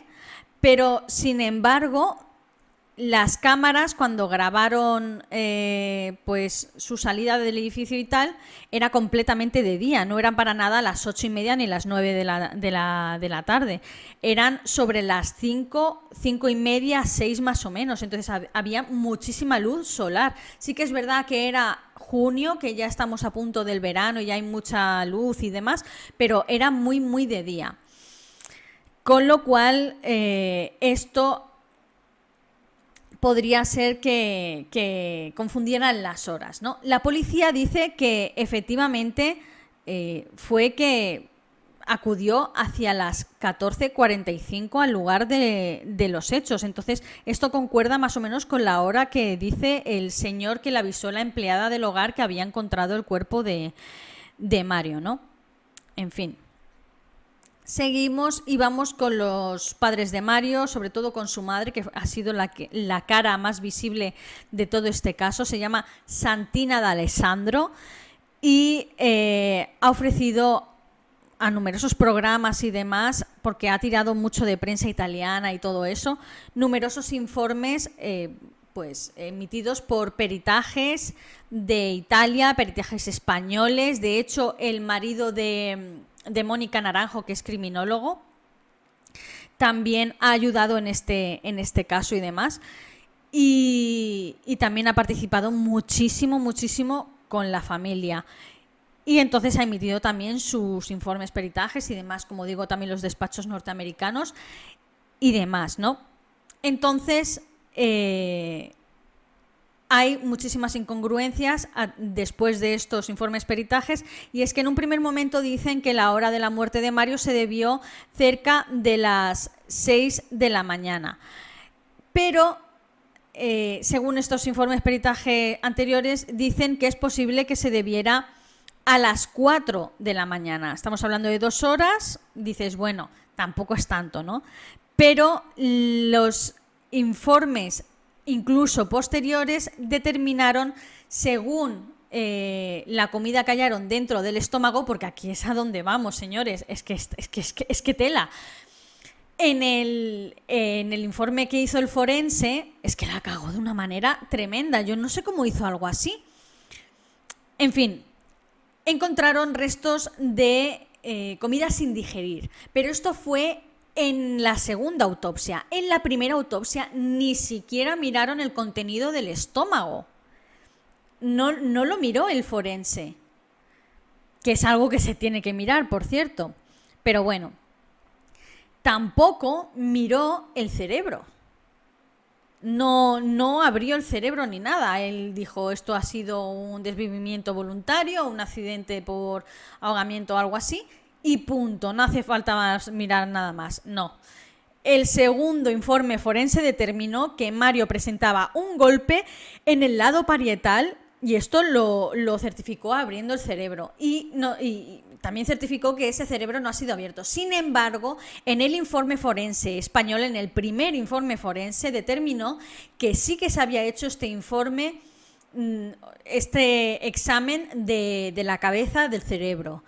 pero sin embargo las cámaras cuando grabaron eh, pues su salida del edificio y tal era completamente de día no eran para nada las ocho y media ni las nueve de la, de la, de la tarde. Eran sobre las cinco cinco y media seis más o menos. Entonces había muchísima luz solar. Sí que es verdad que era junio que ya estamos a punto del verano y hay mucha luz y demás pero era muy muy de día. Con lo cual eh, esto podría ser que, confundieran las horas. ¿no? La policía dice que efectivamente eh, fue que acudió hacia las 14.45 al lugar de, de, los hechos. Entonces, esto concuerda más o menos con la hora que dice el señor que le avisó la empleada del hogar que había encontrado el cuerpo de, de Mario, ¿no? En fin. Seguimos y vamos con los padres de Mario, sobre todo con su madre, que ha sido la, cara más visible de todo este caso. Se llama Santina de Alessandro y eh, ha ofrecido a numerosos programas y demás, porque ha tirado mucho de prensa italiana y todo eso, numerosos informes eh, pues emitidos por peritajes de Italia, peritajes españoles. De hecho, el marido de, de Mónica Naranjo, que es criminólogo, también ha ayudado en este, en este caso y demás. Y, también ha participado muchísimo, muchísimo con la familia. Y entonces ha emitido también sus informes peritajes y demás, como digo, también los despachos norteamericanos y demás, ¿no? Entonces, eh, hay muchísimas incongruencias después de estos informes peritajes y es que en un primer momento dicen que la hora de la muerte de Mario se debió cerca de las 6 de la mañana. Pero eh, según estos informes peritaje anteriores, dicen que es posible que se debiera a las 4 de la mañana. Estamos hablando de dos horas, dices, bueno, tampoco es tanto, ¿no? Pero los informes, incluso posteriores, determinaron, según eh, la comida que hallaron dentro del estómago, porque aquí es a donde vamos, señores, es que, es, que, es que, es que tela. En el, en el, informe que hizo el forense, es que la cagó de una manera tremenda. Yo no sé cómo hizo algo así. En fin, encontraron restos de eh, comida sin digerir. Pero esto fue en la segunda autopsia. En la primera autopsia ni siquiera miraron el contenido del estómago. No, no lo miró el forense. Que es algo que se tiene que mirar, por cierto. Pero bueno, tampoco miró el cerebro. No, no abrió el cerebro ni nada. Él dijo esto ha sido un desvivimiento voluntario, un accidente por ahogamiento o algo así y punto, no hace falta más mirar nada más, no. El segundo informe forense determinó que Mario presentaba un golpe en el lado parietal y esto lo, certificó abriendo el cerebro y también certificó que ese cerebro no ha sido abierto. Sin embargo, en el informe forense español, en el primer informe forense, determinó que sí que se había hecho este informe, mm, este examen de, de la cabeza del cerebro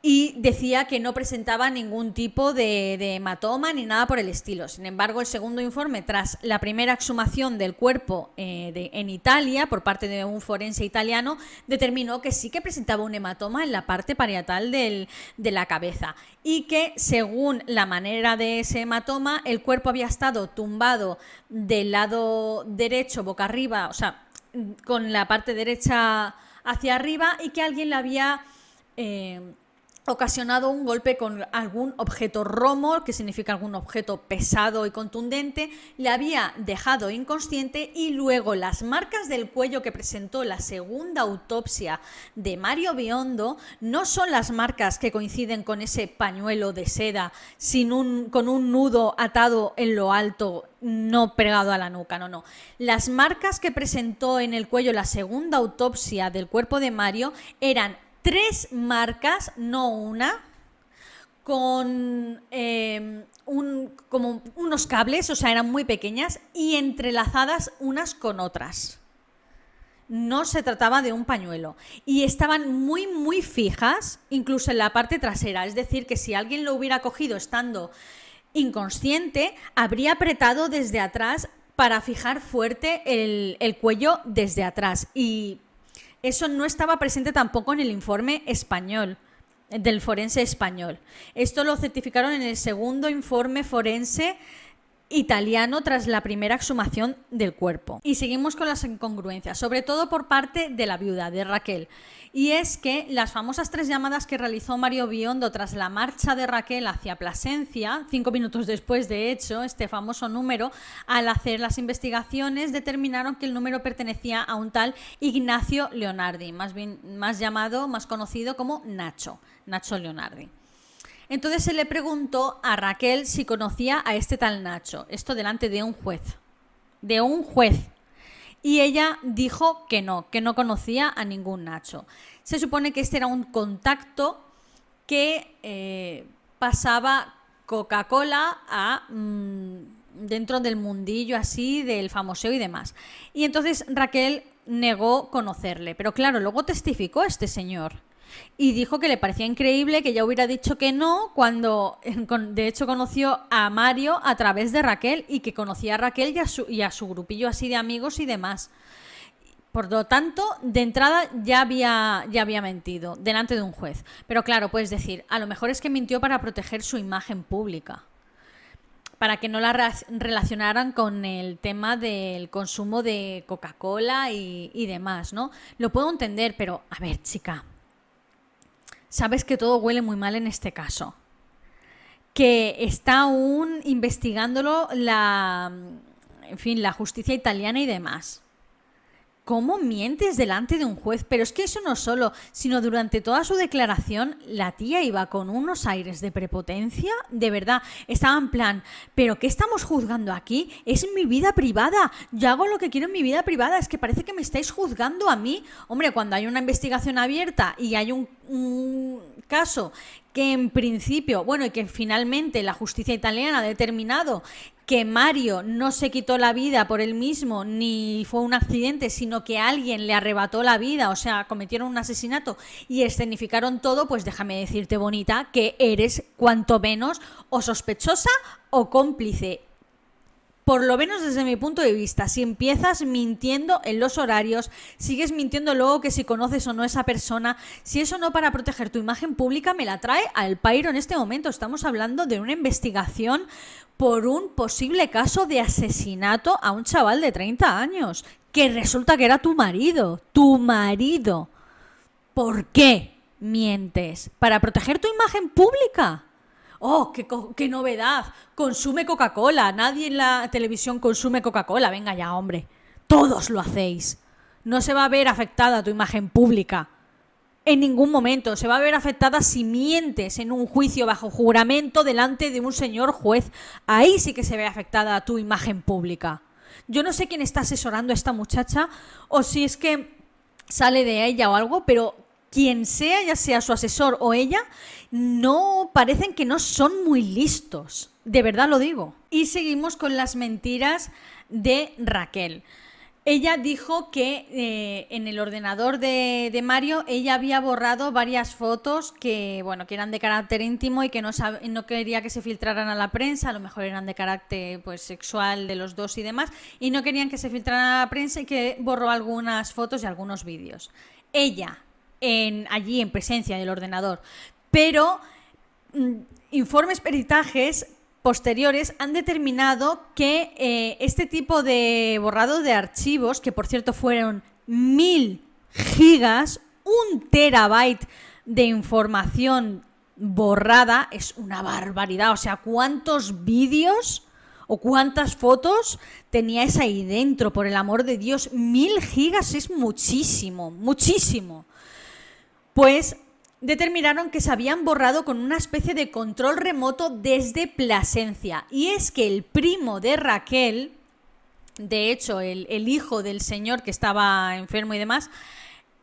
y decía que no presentaba ningún tipo de, hematoma ni nada por el estilo. Sin embargo, el segundo informe, tras la primera exhumación del cuerpo eh, en Italia por parte de un forense italiano, determinó que sí que presentaba un hematoma en la parte parietal de la cabeza y que, según la manera de ese hematoma, el cuerpo había estado tumbado del lado derecho, boca arriba, o sea, con la parte derecha hacia arriba y que alguien le había... Eh, ocasionado un golpe con algún objeto romo, que significa algún objeto pesado y contundente, le había dejado inconsciente y luego las marcas del cuello que presentó la segunda autopsia de Mario Biondo no son las marcas que coinciden con ese pañuelo de seda sin un, con un nudo atado en lo alto no pegado a la nuca, no, no. Las marcas que presentó en el cuello la segunda autopsia del cuerpo de Mario eran tres marcas, no una, con em, un, como unos cables, o sea, eran muy pequeñas y entrelazadas unas con otras. No se trataba de un pañuelo. Y estaban muy, muy fijas, incluso en la parte trasera. Es decir, que si alguien lo hubiera cogido estando inconsciente, habría apretado desde atrás para fijar fuerte el, el cuello desde atrás. Y eso no estaba presente tampoco en el informe español del forense español. Esto lo certificaron en el segundo informe forense italiano tras la primera exhumación del cuerpo. Y seguimos con las incongruencias, sobre todo por parte de la viuda, de Raquel. Y es que las famosas tres llamadas que realizó Mario Biondo tras la marcha de Raquel hacia Plasencia, cinco minutos después de hecho, este famoso número, al hacer las investigaciones determinaron que el número pertenecía a un tal Ignacio Leonardi, más bien más llamado, más conocido como Nacho, Nacho Leonardi. Entonces se le preguntó a Raquel si conocía a este tal Nacho, esto delante de un juez, de un juez. Y ella dijo que no, que no conocía a ningún Nacho. Se supone que este era un contacto que eh, pasaba Coca-Cola a mm, dentro del mundillo así del famoseo y demás. Y entonces Raquel negó conocerle, pero claro, luego testificó este señor y dijo que le parecía increíble que ya hubiera dicho que no cuando de hecho conoció a Mario a través de Raquel y que conocía a Raquel y a su, su grupillo así de amigos y demás. Por lo tanto, de entrada ya había, ya había mentido delante de un juez. Pero claro, puedes decir, a lo mejor es que mintió para proteger su imagen pública para que no la relacionaran con el tema del consumo de Coca-Cola y, y, demás, ¿no? Lo puedo entender, pero a ver, chica, sabes que todo huele muy mal en este caso. Que está aún investigándolo la, en fin, la justicia italiana y demás. ¿Cómo mientes delante de un juez? Pero es que eso no solo, sino durante toda su declaración, la tía iba con unos aires de prepotencia, de verdad, estaba en plan, ¿pero qué estamos juzgando aquí? Es mi vida privada, yo hago lo que quiero en mi vida privada, es que parece que me estáis juzgando a mí. Hombre, cuando hay una investigación abierta y hay un, un caso que en principio, bueno, y que finalmente la justicia italiana ha determinado que Mario no se quitó la vida por él mismo ni fue un accidente, sino que alguien le arrebató la vida, o sea, cometieron un asesinato y escenificaron todo, pues déjame decirte, bonita, que eres cuanto menos o sospechosa o cómplice por lo menos desde mi punto de vista, si empiezas mintiendo en los horarios, sigues mintiendo luego que si conoces o no a esa persona, si eso no para proteger tu imagen pública me la trae al pairo en este momento. Estamos hablando de una investigación por un posible caso de asesinato a un chaval de 30 años, que resulta que era tu marido, tu marido. ¿Por qué mientes? ¿Para proteger tu imagen pública? ¡Oh, qué, novedad! Consume Coca-Cola. Nadie en la televisión consume Coca-Cola. Venga ya, hombre. Todos lo hacéis. No se va a ver afectada tu imagen pública. En ningún momento. Se va a ver afectada si mientes en un juicio bajo juramento delante de un señor juez. Ahí sí que se ve afectada tu imagen pública. Yo no sé quién está asesorando a esta muchacha o si es que sale de ella o algo, pero quien sea, ya sea su asesor o ella, no parecen que no son muy listos. De verdad lo digo. Y seguimos con las mentiras de Raquel. Ella dijo que eh, en el ordenador de, Mario ella había borrado varias fotos que, bueno, que eran de carácter íntimo y que no, no quería que se filtraran a la prensa, a lo mejor eran de carácter pues, sexual de los dos y demás, y no querían que se filtraran a la prensa y que borró algunas fotos y algunos vídeos. Ella allí en presencia del ordenador. Pero mm, informes peritajes posteriores han determinado que eh, este tipo de borrado de archivos, que por cierto fueron mil gigas, un terabyte de información borrada, es una barbaridad. O sea, ¿cuántos vídeos o cuántas fotos teníais ahí dentro? Por el amor de Dios, mil gigas es muchísimo, muchísimo pues determinaron que se habían borrado con una especie de control remoto desde Plasencia. Y es que el primo de Raquel, de hecho el, hijo del señor que estaba enfermo y demás,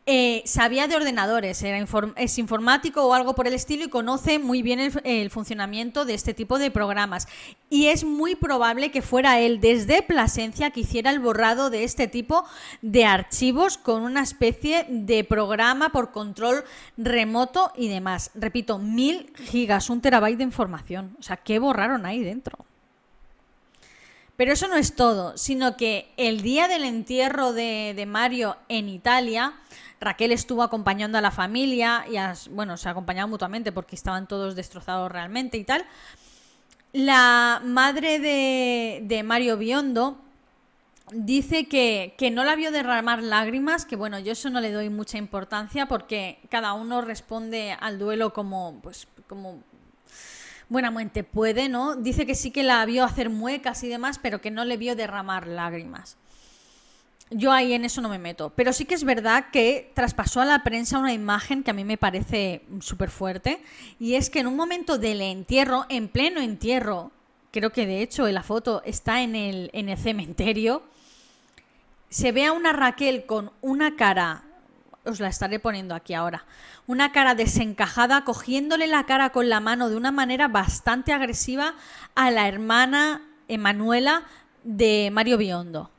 eh, sabía de ordenadores, era es informático o algo por el estilo y conoce muy bien el, funcionamiento de este tipo de programas. Y es muy probable que fuera él desde Plasencia que hiciera el borrado de este tipo de archivos con una especie de programa por control remoto y demás. Repito, mil gigas, un terabyte de información. O sea, ¿qué borraron ahí dentro? Pero eso no es todo, sino que el día del entierro de, de Mario en Italia, Raquel estuvo acompañando a la familia y bueno, se acompañaban mutuamente porque estaban todos destrozados realmente y tal. La madre de, Mario Biondo dice que, que, no la vio derramar lágrimas, que bueno, yo eso no le doy mucha importancia porque cada uno responde al duelo como, pues, como buenamente puede, ¿no? Dice que sí que la vio hacer muecas y demás, pero que no le vio derramar lágrimas. yo ahí en eso no me meto. Pero sí que es verdad que traspasó a la prensa una imagen que a mí me parece súper fuerte. Y es que en un momento del entierro, en pleno entierro, creo que de hecho la foto está en el, en el cementerio, se ve a una Raquel con una cara, os la estaré poniendo aquí ahora, una cara desencajada, cogiéndole la cara con la mano de una manera bastante agresiva a la hermana Emanuela de Mario Biondo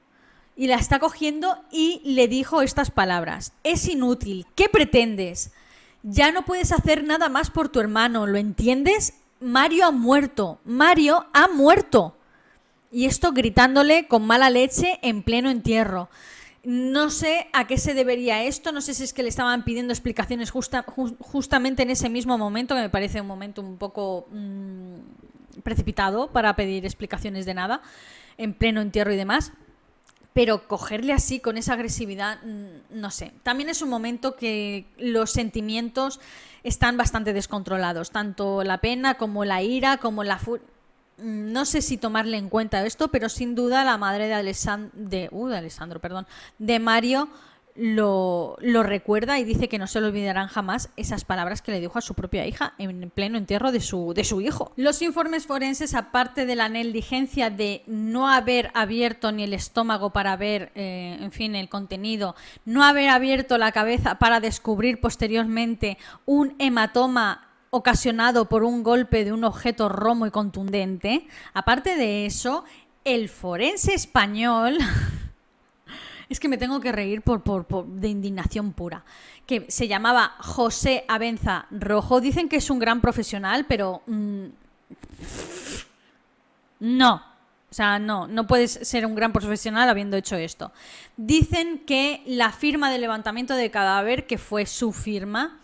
y la está cogiendo y le dijo estas palabras. Es inútil. ¿Qué pretendes? Ya no puedes hacer nada más por tu hermano, ¿lo entiendes? Mario ha muerto. Mario ha muerto. Y esto gritándole con mala leche en pleno entierro. No sé a qué se debería esto, no sé si es que le estaban pidiendo explicaciones justamente en ese mismo momento, que me parece un momento un poco mm, precipitado para pedir explicaciones de nada, en pleno entierro y demás pero cogerle así con esa agresividad, mm, no sé. También es un momento que los sentimientos están bastante descontrolados, tanto la pena como la ira, como la furia. Mm, no sé si tomarle en cuenta esto, pero sin duda la madre de, uh, Alessandro, perdón, de Mario lo, recuerda y dice que no se le olvidarán jamás esas palabras que le dijo a su propia hija en pleno entierro de su, de su hijo. Los informes forenses, aparte de la negligencia de no haber abierto ni el estómago para ver, eh, en fin, el contenido, no haber abierto la cabeza para descubrir posteriormente un hematoma ocasionado por un golpe de un objeto romo y contundente, aparte de eso, el forense español es que me tengo que reír por, de indignación pura, que se llamaba José Abenza Rojo. Dicen que es un gran profesional, pero mm, no. O sea, no, no puedes ser un gran profesional habiendo hecho esto. Dicen que la firma de levantamiento de cadáver, que fue su firma,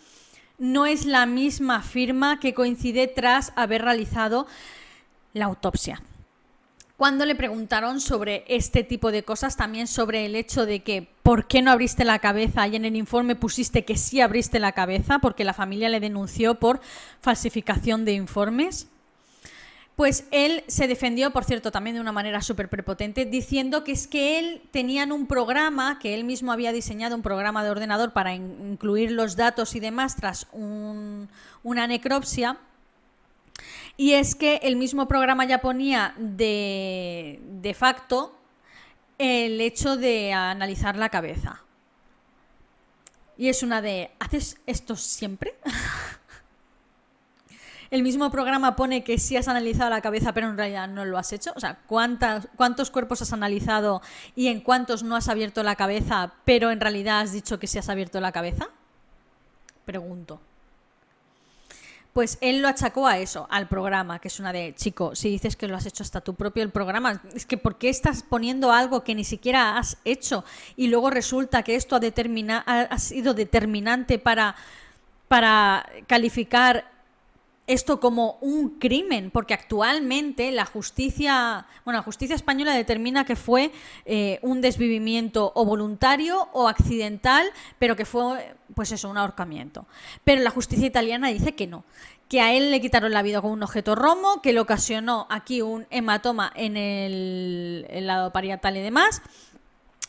no es la misma firma que coincide tras haber realizado la autopsia cuando le preguntaron sobre este tipo de cosas, también sobre el hecho de que por qué no abriste la cabeza y en el informe pusiste que sí abriste la cabeza porque la familia le denunció por falsificación de informes. Pues él se defendió, por cierto, también de una manera súper prepotente, diciendo que es que él tenían un programa, que él mismo había diseñado un programa de ordenador para incluir los datos y demás tras una necropsia, y es que el mismo programa ya ponía de, de facto el hecho de analizar la cabeza. Y es una de, ¿haces esto siempre? el mismo programa pone que sí has analizado la cabeza, pero en realidad no lo has hecho. O sea, ¿cuántos cuerpos has analizado y en cuántos no has abierto la cabeza, pero en realidad has dicho que sí has abierto la cabeza? Pregunto. Pues él lo achacó a eso, al programa, que es una de, chico, si dices que lo has hecho hasta tu propio el programa, es que ¿por qué estás poniendo algo que ni siquiera has hecho? Y luego resulta que esto ha, ha sido determinante para, para calificar esto como un crimen, porque actualmente la justicia, bueno, la justicia española determina que fue eh, un desvivimiento o voluntario o accidental, pero que fue, pues eso, un ahorcamiento. Pero la justicia italiana dice que no, que a él le quitaron la vida con un objeto romo, que le ocasionó aquí un hematoma en el, el lado parietal y demás,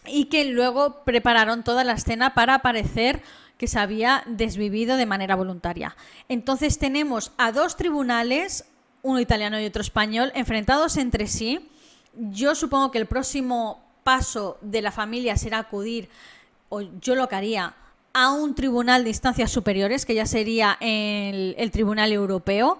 y que luego prepararon toda la escena para aparecer que se había desvivido de manera voluntaria. Entonces tenemos a dos tribunales, uno italiano y otro español, enfrentados entre sí. Yo supongo que el próximo paso de la familia será acudir, o yo lo que haría, a un tribunal de instancias superiores, que ya sería el, el Tribunal Europeo.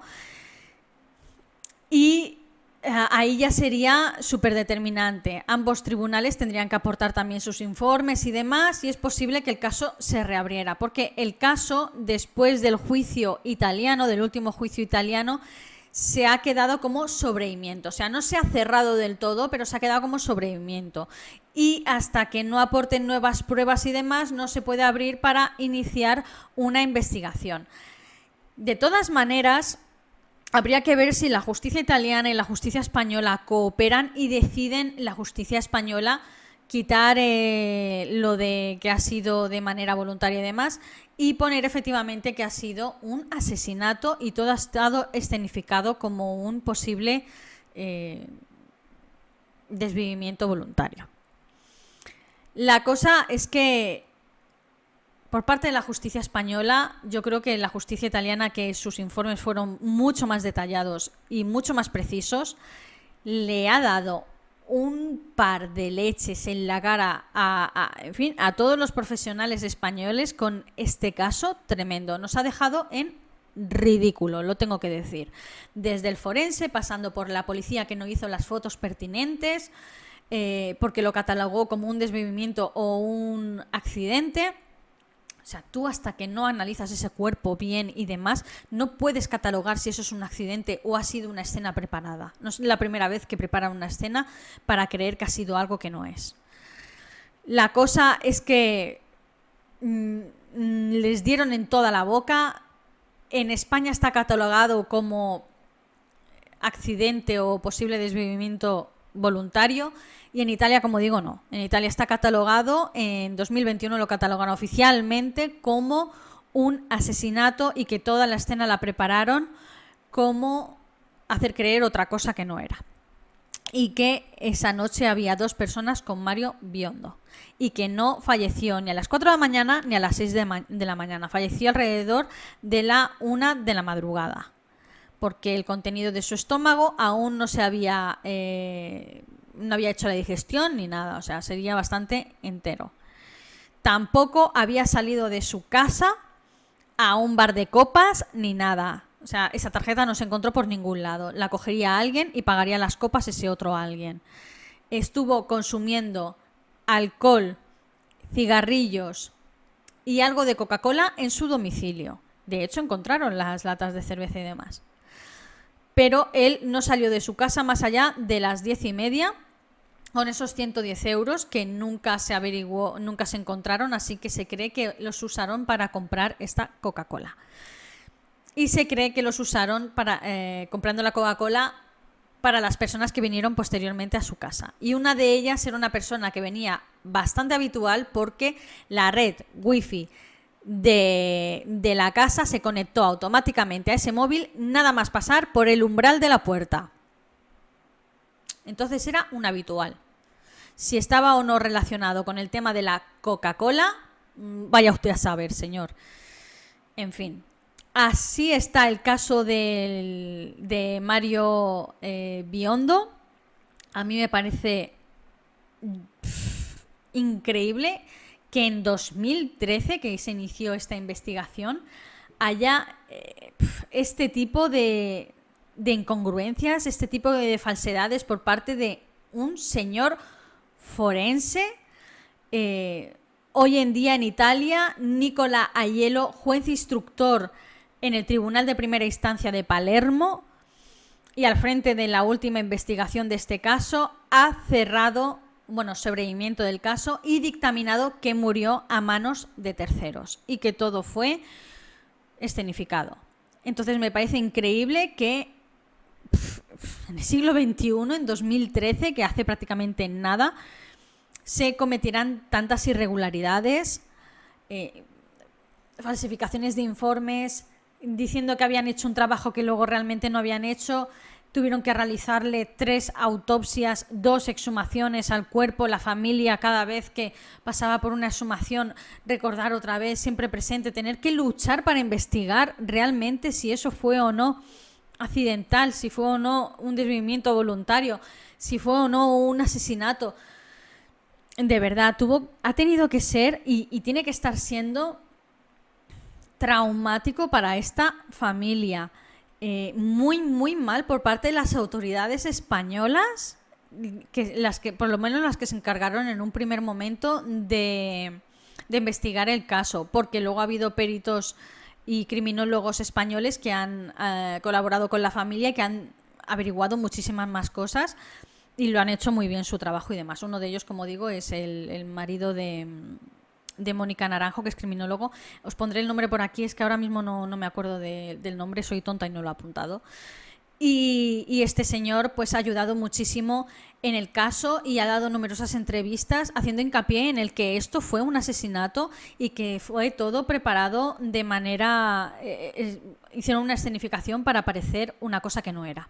Y ahí ya sería súper determinante. Ambos tribunales tendrían que aportar también sus informes y demás, y es posible que el caso se reabriera, porque el caso, después del juicio italiano, del último juicio italiano, se ha quedado como sobreimiento. O sea, no se ha cerrado del todo, pero se ha quedado como sobreimiento. Y hasta que no aporten nuevas pruebas y demás, no se puede abrir para iniciar una investigación. De todas maneras, habría que ver si la justicia italiana y la justicia española cooperan y deciden la justicia española quitar eh, lo de que ha sido de manera voluntaria y demás y poner efectivamente que ha sido un asesinato y todo ha estado escenificado como un posible eh, desvivimiento voluntario. La cosa es que por parte de la justicia española, yo creo que la justicia italiana, que sus informes fueron mucho más detallados y mucho más precisos, le ha dado un par de leches en la cara a, en fin, a todos los profesionales españoles con este caso tremendo. Nos ha dejado en ridículo, lo tengo que decir. Desde el forense, pasando por la policía que no hizo las fotos pertinentes, eh, porque lo catalogó como un desvivimiento o un accidente o sea, tú hasta que no analizas ese cuerpo bien y demás, no puedes catalogar si eso es un accidente o ha sido una escena preparada. No es la primera vez que preparan una escena para creer que ha sido algo que no es. La cosa es que mm, les dieron en toda la boca. En España está catalogado como accidente o posible desvivimiento voluntario y en Italia, como digo, no. En Italia está catalogado, en 2021 lo catalogan oficialmente como un asesinato y que toda la escena la prepararon como hacer creer otra cosa que no era. Y que esa noche había dos personas con Mario Biondo. Y que no falleció ni a las 4 de la mañana ni a las 6 de, la mañana. Falleció alrededor de la 1 de la madrugada. Porque el contenido de su estómago aún no se había eh, no había hecho la digestión ni nada, o sea, sería bastante entero. Tampoco había salido de su casa a un bar de copas ni nada. O sea, esa tarjeta no se encontró por ningún lado. La cogería alguien y pagaría las copas ese otro alguien. Estuvo consumiendo alcohol, cigarrillos y algo de Coca-Cola en su domicilio. De hecho, encontraron las latas de cerveza y demás pero él no salió de su casa más allá de las diez y media con esos 110 euros que nunca se averiguó, nunca se encontraron, así que se cree que los usaron para comprar esta Coca-Cola. Y se cree que los usaron para eh, comprando la Coca-Cola para las personas que vinieron posteriormente a su casa. Y una de ellas era una persona que venía bastante habitual porque la red wifi de, la casa se conectó automáticamente a ese móvil nada más pasar por el umbral de la puerta. Entonces era un habitual. Si estaba o no relacionado con el tema de la Coca-Cola, mm, vaya usted a saber, señor. En fin, así está el caso de Mario eh, Biondo. A mí me parece increíble que en 2013, que se inició esta investigación, haya eh, este tipo de, incongruencias, este tipo de falsedades por parte de un señor forense. Eh, hoy en día en Italia, Nicola Aiello, juez instructor en el Tribunal de Primera Instancia de Palermo y al frente de la última investigación de este caso, ha cerrado bueno, sobreviviente del caso y dictaminado que murió a manos de terceros y que todo fue escenificado. Entonces me parece increíble que en el siglo XXI, en 2013, que hace prácticamente nada, se cometieran tantas irregularidades, eh, falsificaciones de informes, diciendo que habían hecho un trabajo que luego realmente no habían hecho, tuvieron que realizarle tres autopsias, dos exhumaciones al cuerpo, la familia cada vez que pasaba por una exhumación, recordar otra vez, siempre presente, tener que luchar para investigar realmente si eso fue o no accidental, si fue o no un desvivimiento voluntario, si fue o no un asesinato. De verdad, tuvo, ha tenido que ser y, y tiene que estar siendo traumático para esta familia eh, muy, muy mal por parte de las autoridades españolas, que, las que, por lo menos las que se encargaron en un primer momento de, investigar el caso, porque luego ha habido peritos y criminólogos españoles que han eh, colaborado con la familia y que han averiguado muchísimas más cosas y lo han hecho muy bien su trabajo y demás. Uno de ellos, como digo, es el marido de, de Mónica Naranjo, que es criminólogo. Os pondré el nombre por aquí, es que ahora mismo no, me acuerdo del nombre, soy tonta y no lo he apuntado. Y, este señor pues ha ayudado muchísimo en el caso y ha dado numerosas entrevistas haciendo hincapié en el que esto fue un asesinato y que fue todo preparado de manera... Eh, eh, hicieron una escenificación para parecer una cosa que no era.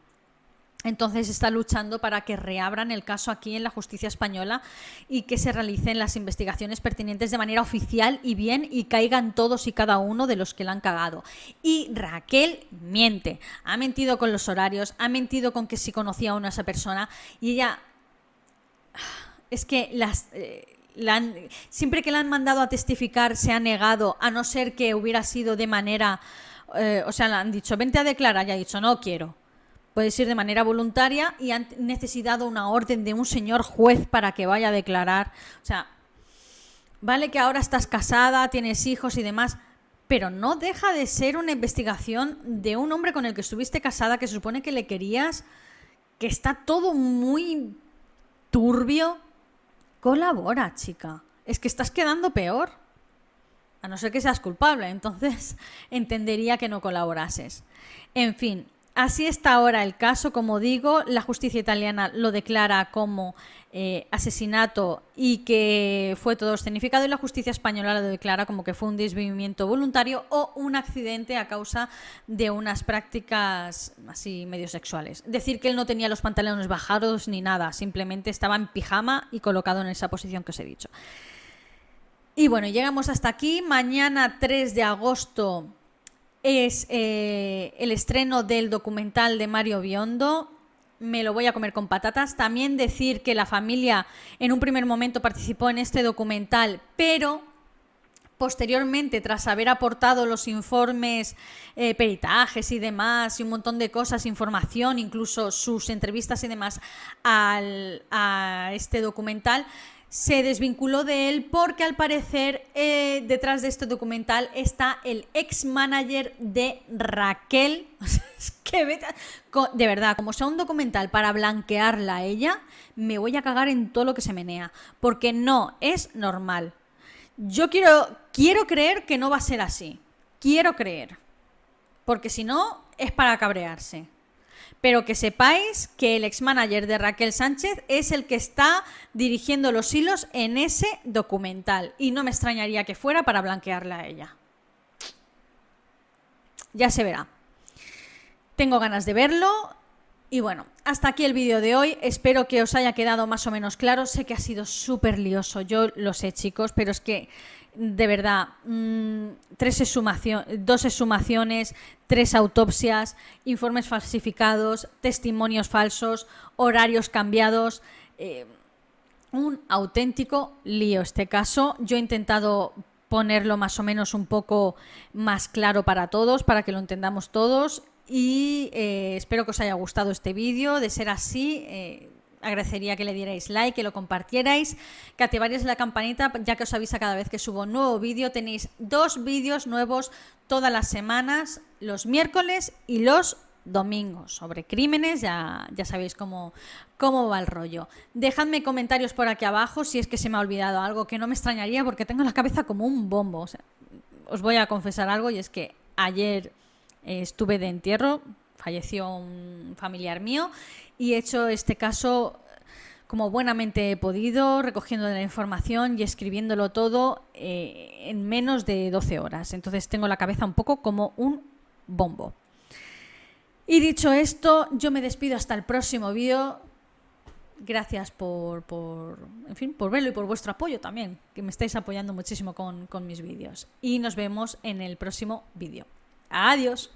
Entonces está luchando para que reabran el caso aquí en la justicia española y que se realicen las investigaciones pertinentes de manera oficial y bien y caigan todos y cada uno de los que la han cagado. Y Raquel miente, ha mentido con los horarios, ha mentido con que si conocía a una esa persona y ella es que las eh, siempre que la han mandado a testificar se ha negado, a no ser que hubiera sido de manera, eh, o sea, le han dicho, vente a declarar, y ha dicho, no quiero Puede ser de manera voluntaria y han necesitado una orden de un señor juez para que vaya a declarar. O sea, vale que ahora estás casada, tienes hijos y demás, pero no deja de ser una investigación de un hombre con el que estuviste casada, que se supone que le querías, que está todo muy turbio. Colabora, chica. Es que estás quedando peor. A no ser que seas culpable, entonces entendería que no colaborases. En fin, Así está ahora el caso, como digo, la justicia italiana lo declara como eh, asesinato y que fue todo escenificado y la justicia española lo declara como que fue un desvivimiento voluntario o un accidente a causa de unas prácticas así medio sexuales. Decir que él no tenía los pantalones bajados ni nada, simplemente estaba en pijama y colocado en esa posición que os he dicho. Y bueno, llegamos hasta aquí. Mañana 3 de agosto es eh, el estreno del documental de Mario Biondo. Me lo voy a comer con patatas. También decir que la familia en un primer momento participó en este documental, pero posteriormente, tras haber aportado los informes, eh, peritajes y demás, y un montón de cosas, información, incluso sus entrevistas y demás a este documental, se desvinculó de él porque al parecer eh, detrás de este documental está el ex manager de Raquel. de verdad, como sea un documental para blanquearla a ella, me voy a cagar en todo lo que se menea. Porque no es normal. Yo quiero, quiero creer que no va a ser así. Quiero creer. Porque si no, es para cabrearse pero que sepáis que el ex-manager de Raquel Sánchez es el que está dirigiendo los hilos en ese documental y no me extrañaría que fuera para blanquearla a ella. Ya se verá. Tengo ganas de verlo y bueno, hasta aquí el vídeo de hoy. Espero que os haya quedado más o menos claro. Sé que ha sido súper lioso, yo lo sé chicos, pero es que de verdad, mm, tres dos exhumaciones, tres autopsias, informes falsificados, testimonios falsos, horarios cambiados. Eh, un auténtico lío este caso. Yo he intentado ponerlo más o menos un poco más claro para todos, para que lo entendamos todos. Y eh, espero que os haya gustado este vídeo. De ser así, eh, agradecería que le dierais like, que lo compartierais, que activarais la campanita, ya que os avisa cada vez que subo un nuevo vídeo. Tenéis dos vídeos nuevos todas las semanas, los miércoles y los domingos, sobre crímenes, ya, ya sabéis cómo, cómo va el rollo. Dejadme comentarios por aquí abajo si es que se me ha olvidado algo, que no me extrañaría porque tengo la cabeza como un bombo. os voy a confesar algo y es que ayer eh, estuve de entierro, falleció un familiar mío y he hecho este caso como buenamente he podido, recogiendo la información y escribiéndolo todo eh, en menos de 12 horas. Entonces tengo la cabeza un poco como un bombo. Y dicho esto, yo me despido hasta el próximo vídeo. Gracias por, por, en fin, por verlo y por vuestro apoyo también, que me estáis apoyando muchísimo con, con mis vídeos. Y nos vemos en el próximo vídeo. Adiós.